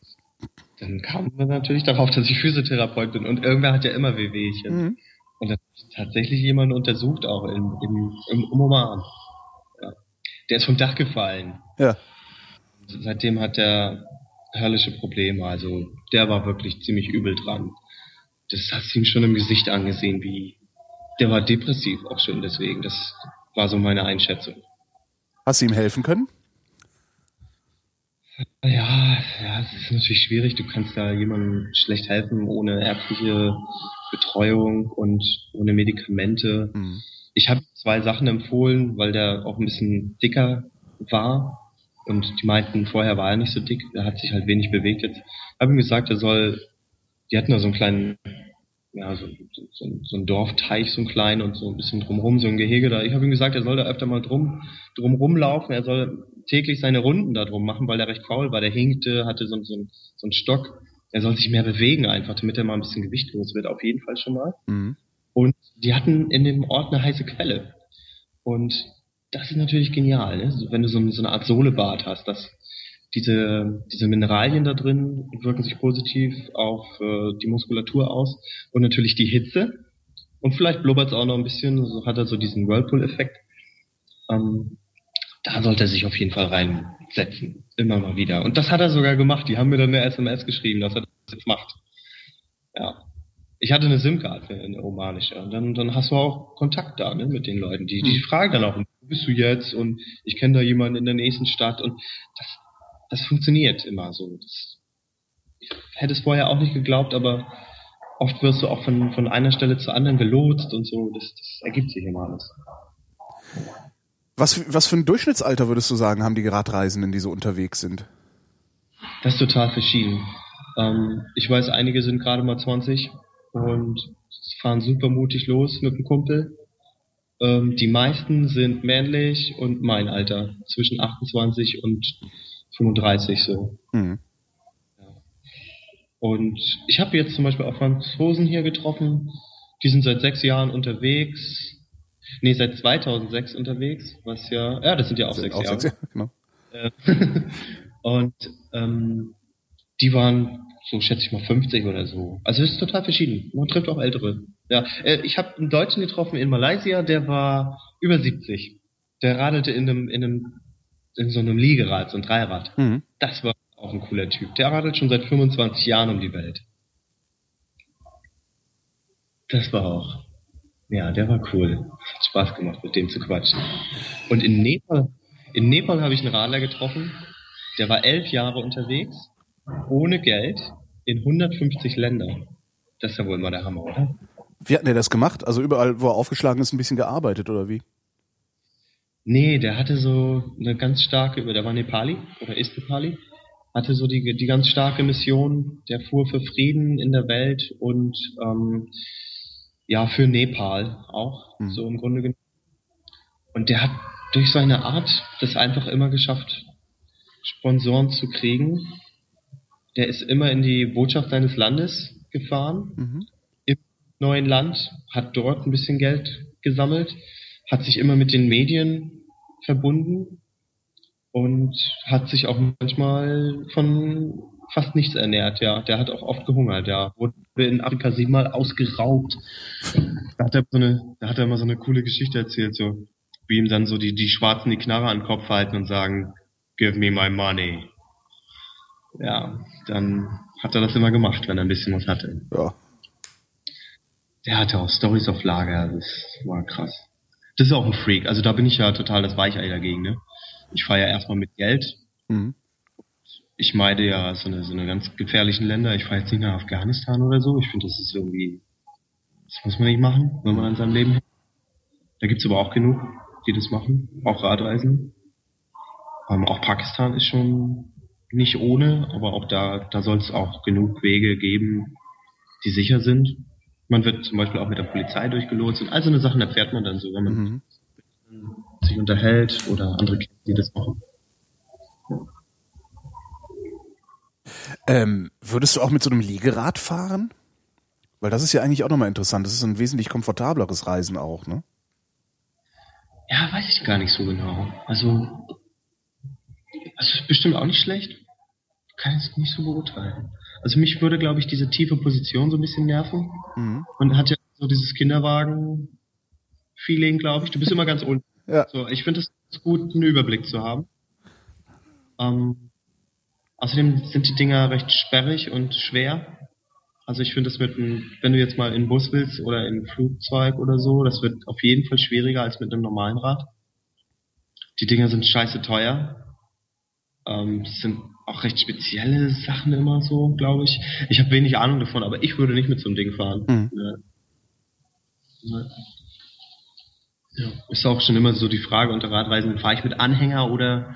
dann kam man natürlich darauf, dass ich Physiotherapeut bin und irgendwer hat ja immer Wehwehchen. Mhm. Und dann hat tatsächlich jemand untersucht auch im, im, im, im Oman. Ja. Der ist vom Dach gefallen. Ja. Seitdem hat er herrliche Probleme. Also der war wirklich ziemlich übel dran. Das hast du ihm schon im Gesicht angesehen, wie der war depressiv auch schon deswegen. Das war so meine Einschätzung. Hast du ihm helfen können? Ja, ja, es ist natürlich schwierig. Du kannst da jemandem schlecht helfen ohne ärztliche Betreuung und ohne Medikamente. Mhm. Ich habe zwei Sachen empfohlen, weil der auch ein bisschen dicker war Und die meinten, vorher war er nicht so dick, er hat sich halt wenig bewegt jetzt. Habe ihm gesagt, er soll, die hatten da so einen kleinen, ja, so, so, so ein Dorfteich, so ein klein und so ein bisschen drumrum, so ein Gehege da. Ich habe ihm gesagt, er soll da öfter mal drum, drum rumlaufen, er soll täglich seine Runden da drum machen, weil er recht faul war. Der hinkte, hatte so, so, so einen Stock. Er soll sich mehr bewegen einfach, damit er mal ein bisschen Gewicht los wird, auf jeden Fall schon mal. Mhm. Und die hatten in dem Ort eine heiße Quelle. Und das ist natürlich genial, ne? wenn du so, so eine Art Sohlebad hast, dass diese, diese Mineralien da drin wirken sich positiv auf äh, die Muskulatur aus und natürlich die Hitze. Und vielleicht blubbert es auch noch ein bisschen, so hat er so diesen Whirlpool-Effekt. Ähm, da sollte er sich auf jeden Fall reinsetzen. Immer mal wieder. Und das hat er sogar gemacht. Die haben mir dann eine SMS geschrieben, dass er das jetzt macht. Ja. Ich hatte eine SIM-Karte, eine romanische. Und dann, dann hast du auch Kontakt da ne, mit den Leuten. Die, die fragen dann auch, wo bist du jetzt? Und ich kenne da jemanden in der nächsten Stadt. Und das, das funktioniert immer so. Das, ich hätte es vorher auch nicht geglaubt, aber oft wirst du auch von, von einer Stelle zur anderen gelotst und so. Das, das ergibt sich immer alles. Was, was für ein Durchschnittsalter würdest du sagen, haben die Radreisenden, die so unterwegs sind? Das ist total verschieden. Ähm, ich weiß, einige sind gerade mal 20 und fahren super mutig los mit dem Kumpel. Ähm, die meisten sind männlich und mein Alter, zwischen 28 und 35 so. Mhm. Und ich habe jetzt zum Beispiel auch Franzosen hier getroffen, die sind seit sechs Jahren unterwegs, nee, seit 2006 unterwegs, was ja, ja, das sind ja auch sechs Auch Jahre. sechs, genau. Äh, [laughs] und ähm, die waren so schätze ich mal 50 oder so. Also es ist total verschieden. Man trifft auch ältere. Ja, äh, ich habe einen Deutschen getroffen in Malaysia, der war über 70. Der radelte in einem in einem in so einem Liegerad, so ein Dreirad. Mhm. Das war auch ein cooler Typ. Der radelt schon seit 25 Jahren um die Welt. Das war auch. Ja, der war cool. Hat Spaß gemacht, mit dem zu quatschen. Und in Nepal, in Nepal habe ich einen Radler getroffen. Der war elf Jahre unterwegs, ohne Geld, in 150 Ländern. Das ist ja wohl mal der Hammer, oder? Wie hat denn der das gemacht? Also überall, wo er aufgeschlagen ist, ein bisschen gearbeitet, oder wie? Nee, der hatte so eine ganz starke, der war Nepali oder ist Nepali, hatte so die, die ganz starke Mission, der fuhr für Frieden in der Welt und ähm, ja, für Nepal auch, Mhm. so im Grunde genommen. Und der hat durch seine Art das einfach immer geschafft, Sponsoren zu kriegen. Der ist immer in die Botschaft seines Landes gefahren, Mhm. im neuen Land, hat dort ein bisschen Geld gesammelt, hat sich immer mit den Medien verbunden und hat sich auch manchmal von fast nichts ernährt, ja. Der hat auch oft gehungert, ja. Wurde in Afrika siebenmal ausgeraubt. Da hat er so eine, da hat er immer so eine coole Geschichte erzählt, so, wie ihm dann so die, die Schwarzen die Knarre an den Kopf halten und sagen, give me my money. Ja, dann hat er das immer gemacht, wenn er ein bisschen was hatte. Ja. Der hatte auch Stories auf Lager, das war krass. Das ist auch ein Freak, also da bin ich ja total das Weichei dagegen, ne? Ich fahre ja erstmal mit Geld. Mhm. Ich meide ja so eine, so eine ganz gefährlichen Länder. Ich fahre jetzt nicht nach Afghanistan oder so. Ich finde, das ist irgendwie, das muss man nicht machen, wenn man an seinem Leben hängt. Da gibt's aber auch genug, die das machen, auch Radreisen. Ähm, auch Pakistan ist schon nicht ohne, aber auch da, da soll es auch genug Wege geben, die sicher sind. Man wird zum Beispiel auch mit der Polizei durchgelotst und all so eine Sachen erfährt man dann so, wenn man Mhm. sich unterhält oder andere kennt, die das machen. Ähm, würdest du auch mit so einem Liegerad fahren? Weil das ist ja eigentlich auch nochmal interessant. Das ist ein wesentlich komfortableres Reisen auch, ne? Ja, weiß ich gar nicht so genau. Also, also ist bestimmt auch nicht schlecht. Kann ich nicht so beurteilen. Also mich würde, glaube ich, diese tiefe Position so ein bisschen nerven. Mhm. Man hat ja so dieses Kinderwagen-Feeling, glaube ich. Du bist immer ganz unten. Ja. So, ich finde es gut, einen Überblick zu haben. Ähm, außerdem sind die Dinger recht sperrig und schwer. Also ich finde das mit einem, wenn du jetzt mal in Bus willst oder in Flugzeug oder so, das wird auf jeden Fall schwieriger als mit einem normalen Rad. Die Dinger sind scheiße teuer. Ähm, das sind auch recht spezielle Sachen immer so, glaube ich. Ich habe wenig Ahnung davon, aber ich würde nicht mit so einem Ding fahren. Mhm. Ja. Ja. Ist auch schon immer so die Frage unter Radreisen, fahre ich mit Anhänger oder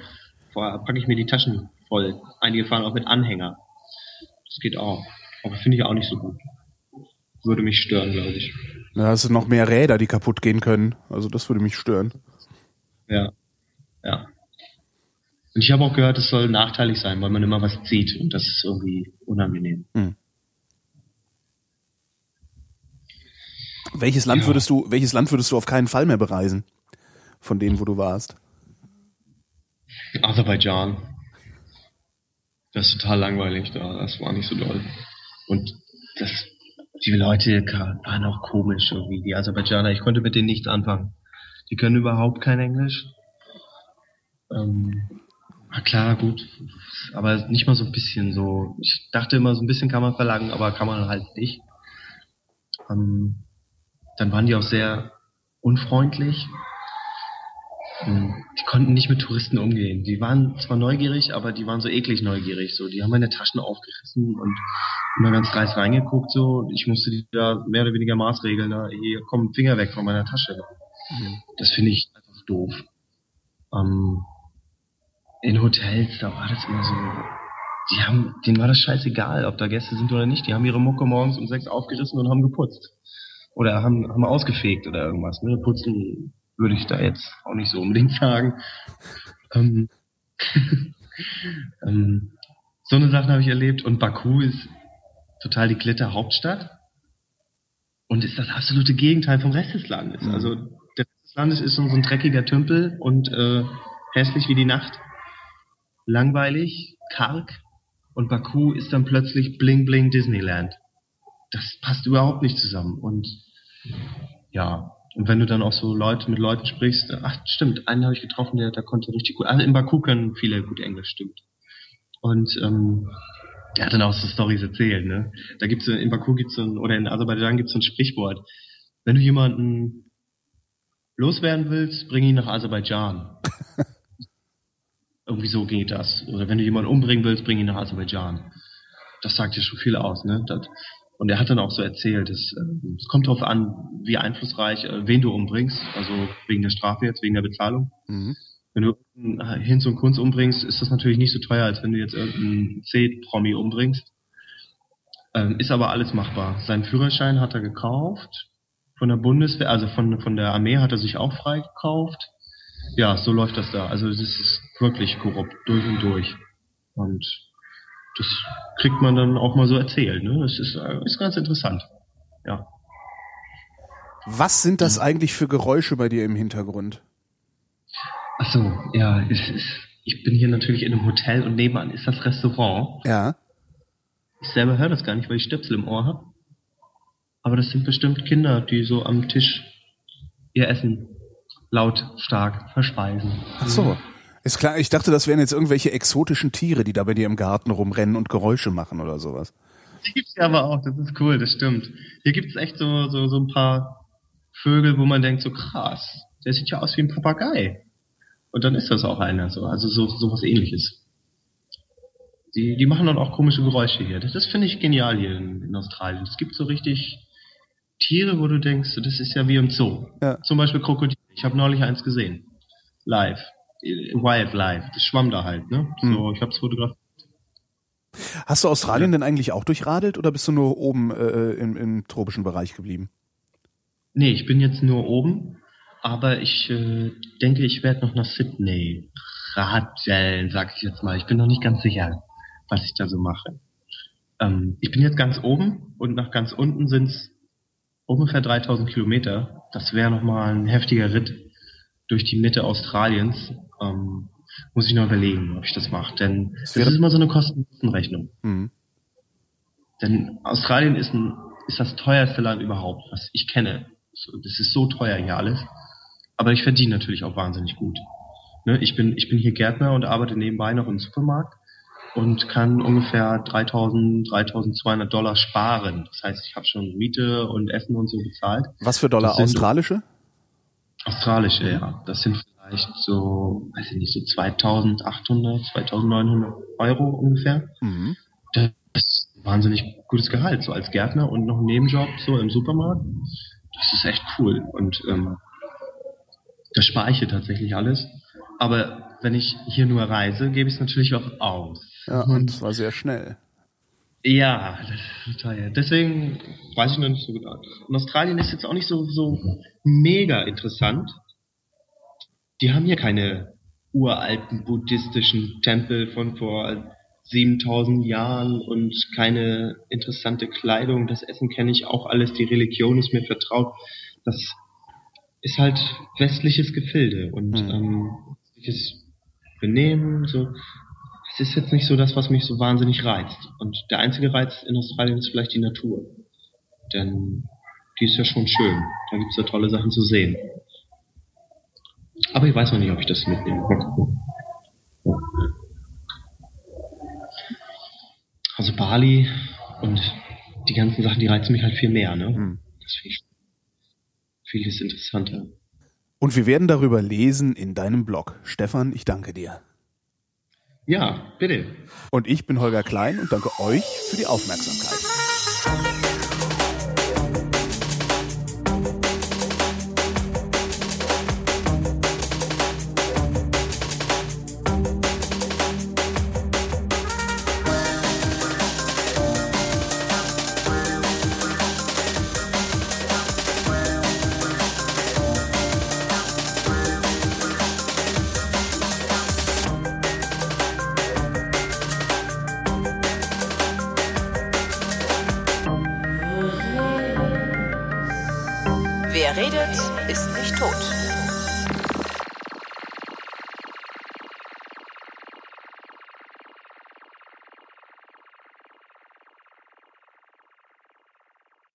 packe ich mir die Taschen voll. Einige fahren auch mit Anhänger. Das geht auch. Aber finde ich auch nicht so gut. Würde mich stören, glaube ich. Da hast du noch mehr Räder, die kaputt gehen können. Also das würde mich stören. Ja. Ja. Und ich habe auch gehört, es soll nachteilig sein, weil man immer was zieht und das ist irgendwie unangenehm. Hm. Welches Land Ja. würdest du, welches Land würdest du auf keinen Fall mehr bereisen? Von denen, wo du warst? Aserbaidschan. Das ist total langweilig da. Das war nicht so doll. Und das, die Leute waren auch komisch irgendwie. Die Aserbaidschaner, ich konnte mit denen nichts anfangen. Die können überhaupt kein Englisch. Ähm, klar, gut. Aber nicht mal so ein bisschen so. Ich dachte immer, so ein bisschen kann man verlangen, aber kann man halt nicht. Ähm, dann waren die auch sehr unfreundlich. Hm, Die konnten nicht mit Touristen umgehen. Die waren zwar neugierig, aber die waren so eklig neugierig. So, die haben meine Taschen aufgerissen und immer ganz dreist reingeguckt. So, ich musste die da mehr oder weniger maßregeln. Na, hier komm Finger weg von meiner Tasche. Das finde ich einfach doof. Ähm, in Hotels, da war das immer so. Die haben, denen war das scheißegal, ob da Gäste sind oder nicht. Die haben ihre Mucke morgens um sechs aufgerissen und haben geputzt. Oder haben, haben ausgefegt oder irgendwas. Ne? Putzen würde ich da jetzt auch nicht so unbedingt sagen. Ähm, [laughs] ähm, so eine Sache habe ich erlebt. Und Baku ist total die Glitter-Hauptstadt und ist das absolute Gegenteil vom Rest des Landes. Mhm. Also der Rest des Landes ist so, so ein dreckiger Tümpel und äh, hässlich wie die Nacht, langweilig, karg und Baku ist dann plötzlich bling bling Disneyland. Das passt überhaupt nicht zusammen und ja, und wenn du dann auch so Leute mit Leuten sprichst, ach stimmt, einen habe ich getroffen, der, der konnte richtig gut, also in Baku können viele gut Englisch, stimmt. Und ähm, der hat dann auch so Stories erzählt, ne? Da gibt's in Baku gibt's so ein, oder in Aserbaidschan gibt's so ein Sprichwort. Wenn du jemanden loswerden willst, bring ihn nach Aserbaidschan. [laughs] Irgendwie so geht das. Oder wenn du jemanden umbringen willst, bring ihn nach Aserbaidschan. Das sagt ja schon viel aus, ne? Das, und er hat dann auch so erzählt, es, äh, es kommt darauf an, wie einflussreich, äh, wen du umbringst, also wegen der Strafe jetzt, wegen der Bezahlung. Mhm. Wenn du irgendeinen Hinz und Kunz umbringst, ist das natürlich nicht so teuer, als wenn du jetzt irgendeinen C-Promi umbringst. Ähm, ist aber alles machbar. Seinen Führerschein hat er gekauft. Von der Bundeswehr, also von, von der Armee hat er sich auch frei gekauft. Ja, so läuft das da. Also das ist wirklich korrupt, durch und durch. Und das kriegt man dann auch mal so erzählt. Ne? Das ist, äh, ist ganz interessant. Ja. Was sind das eigentlich für Geräusche bei dir im Hintergrund? Ach so, ja, es ist, ich bin hier natürlich in einem Hotel und nebenan ist das Restaurant. Ja. Ich selber höre das gar nicht, weil ich Stöpsel im Ohr habe. Aber das sind bestimmt Kinder, die so am Tisch ihr Essen lautstark verspeisen. Ach so. Ist klar, ich dachte, das wären jetzt irgendwelche exotischen Tiere, die da bei dir im Garten rumrennen und Geräusche machen oder sowas. Das gibt's ja aber auch, das ist cool, das stimmt. Hier gibt's echt so, so, so ein paar Vögel, wo man denkt, so krass, der sieht ja aus wie ein Papagei. Und dann ist das auch einer so, also so, so was ähnliches. Die, die machen dann auch komische Geräusche hier. Das, das finde ich genial hier in, in Australien. Es gibt so richtig Tiere, wo du denkst, das ist ja wie im Zoo. Ja. Zum Beispiel Krokodil. Ich habe neulich eins gesehen. Live. Wildlife. Das schwamm da halt, ne? So, ich habe es fotografiert. Hast du Australien denn eigentlich auch durchradelt oder bist du nur oben äh, im, im tropischen Bereich geblieben? Nee, ich bin jetzt nur oben, aber ich äh, denke, ich werde noch nach Sydney radeln, sag ich jetzt mal. Ich bin noch nicht ganz sicher, was ich da so mache. Ähm, ich bin jetzt ganz oben und nach ganz unten sind es ungefähr 3000 Kilometer. Das wäre nochmal ein heftiger Ritt durch die Mitte Australiens. Ähm, muss ich noch überlegen, ob ich das mache. Denn das ist immer so eine Kosten-Nutzen-Rechnung. Mhm. Denn Australien ist, ein, ist das teuerste Land überhaupt, was ich kenne. Das ist so teuer hier alles. Aber ich verdiene natürlich auch wahnsinnig gut. Ne, ich, bin, ich bin hier Gärtner und arbeite nebenbei noch im Supermarkt und kann ungefähr 3000, 3200 Dollar sparen. Das heißt, ich habe schon Miete und Essen und so bezahlt. Was für Dollar? Australische? Australische, ja. Das sind vielleicht so, weiß ich nicht, so 2800, 2900 Euro ungefähr. Mhm. Das ist ein wahnsinnig gutes Gehalt, so als Gärtner und noch ein Nebenjob so im Supermarkt. Das ist echt cool. Und ähm, das spare ich hier tatsächlich alles. Aber wenn ich hier nur reise, gebe ich es natürlich auch aus. Ja, und zwar sehr schnell. Ja, das ist total. Deswegen weiß ich noch nicht so genau. Und Australien ist jetzt auch nicht so, so mega interessant. Die haben hier keine uralten buddhistischen Tempel von vor 7000 Jahren und keine interessante Kleidung. Das Essen kenne ich auch alles. Die Religion ist mir vertraut. Das ist halt westliches Gefilde und mhm. ähm, westliches Benehmen, so es ist jetzt nicht so das, was mich so wahnsinnig reizt. Und der einzige Reiz in Australien ist vielleicht die Natur. Denn die ist ja schon schön. Da gibt es ja tolle Sachen zu sehen. Aber ich weiß noch nicht, ob ich das mitnehme. Mal gucken. Also Bali und die ganzen Sachen, die reizen mich halt viel mehr. Ne? Hm. Das finde ich vieles interessanter. Und wir werden darüber lesen in deinem Blog. Stefan, ich danke dir. Ja, bitte. Und ich bin Holger Klein und danke euch für die Aufmerksamkeit.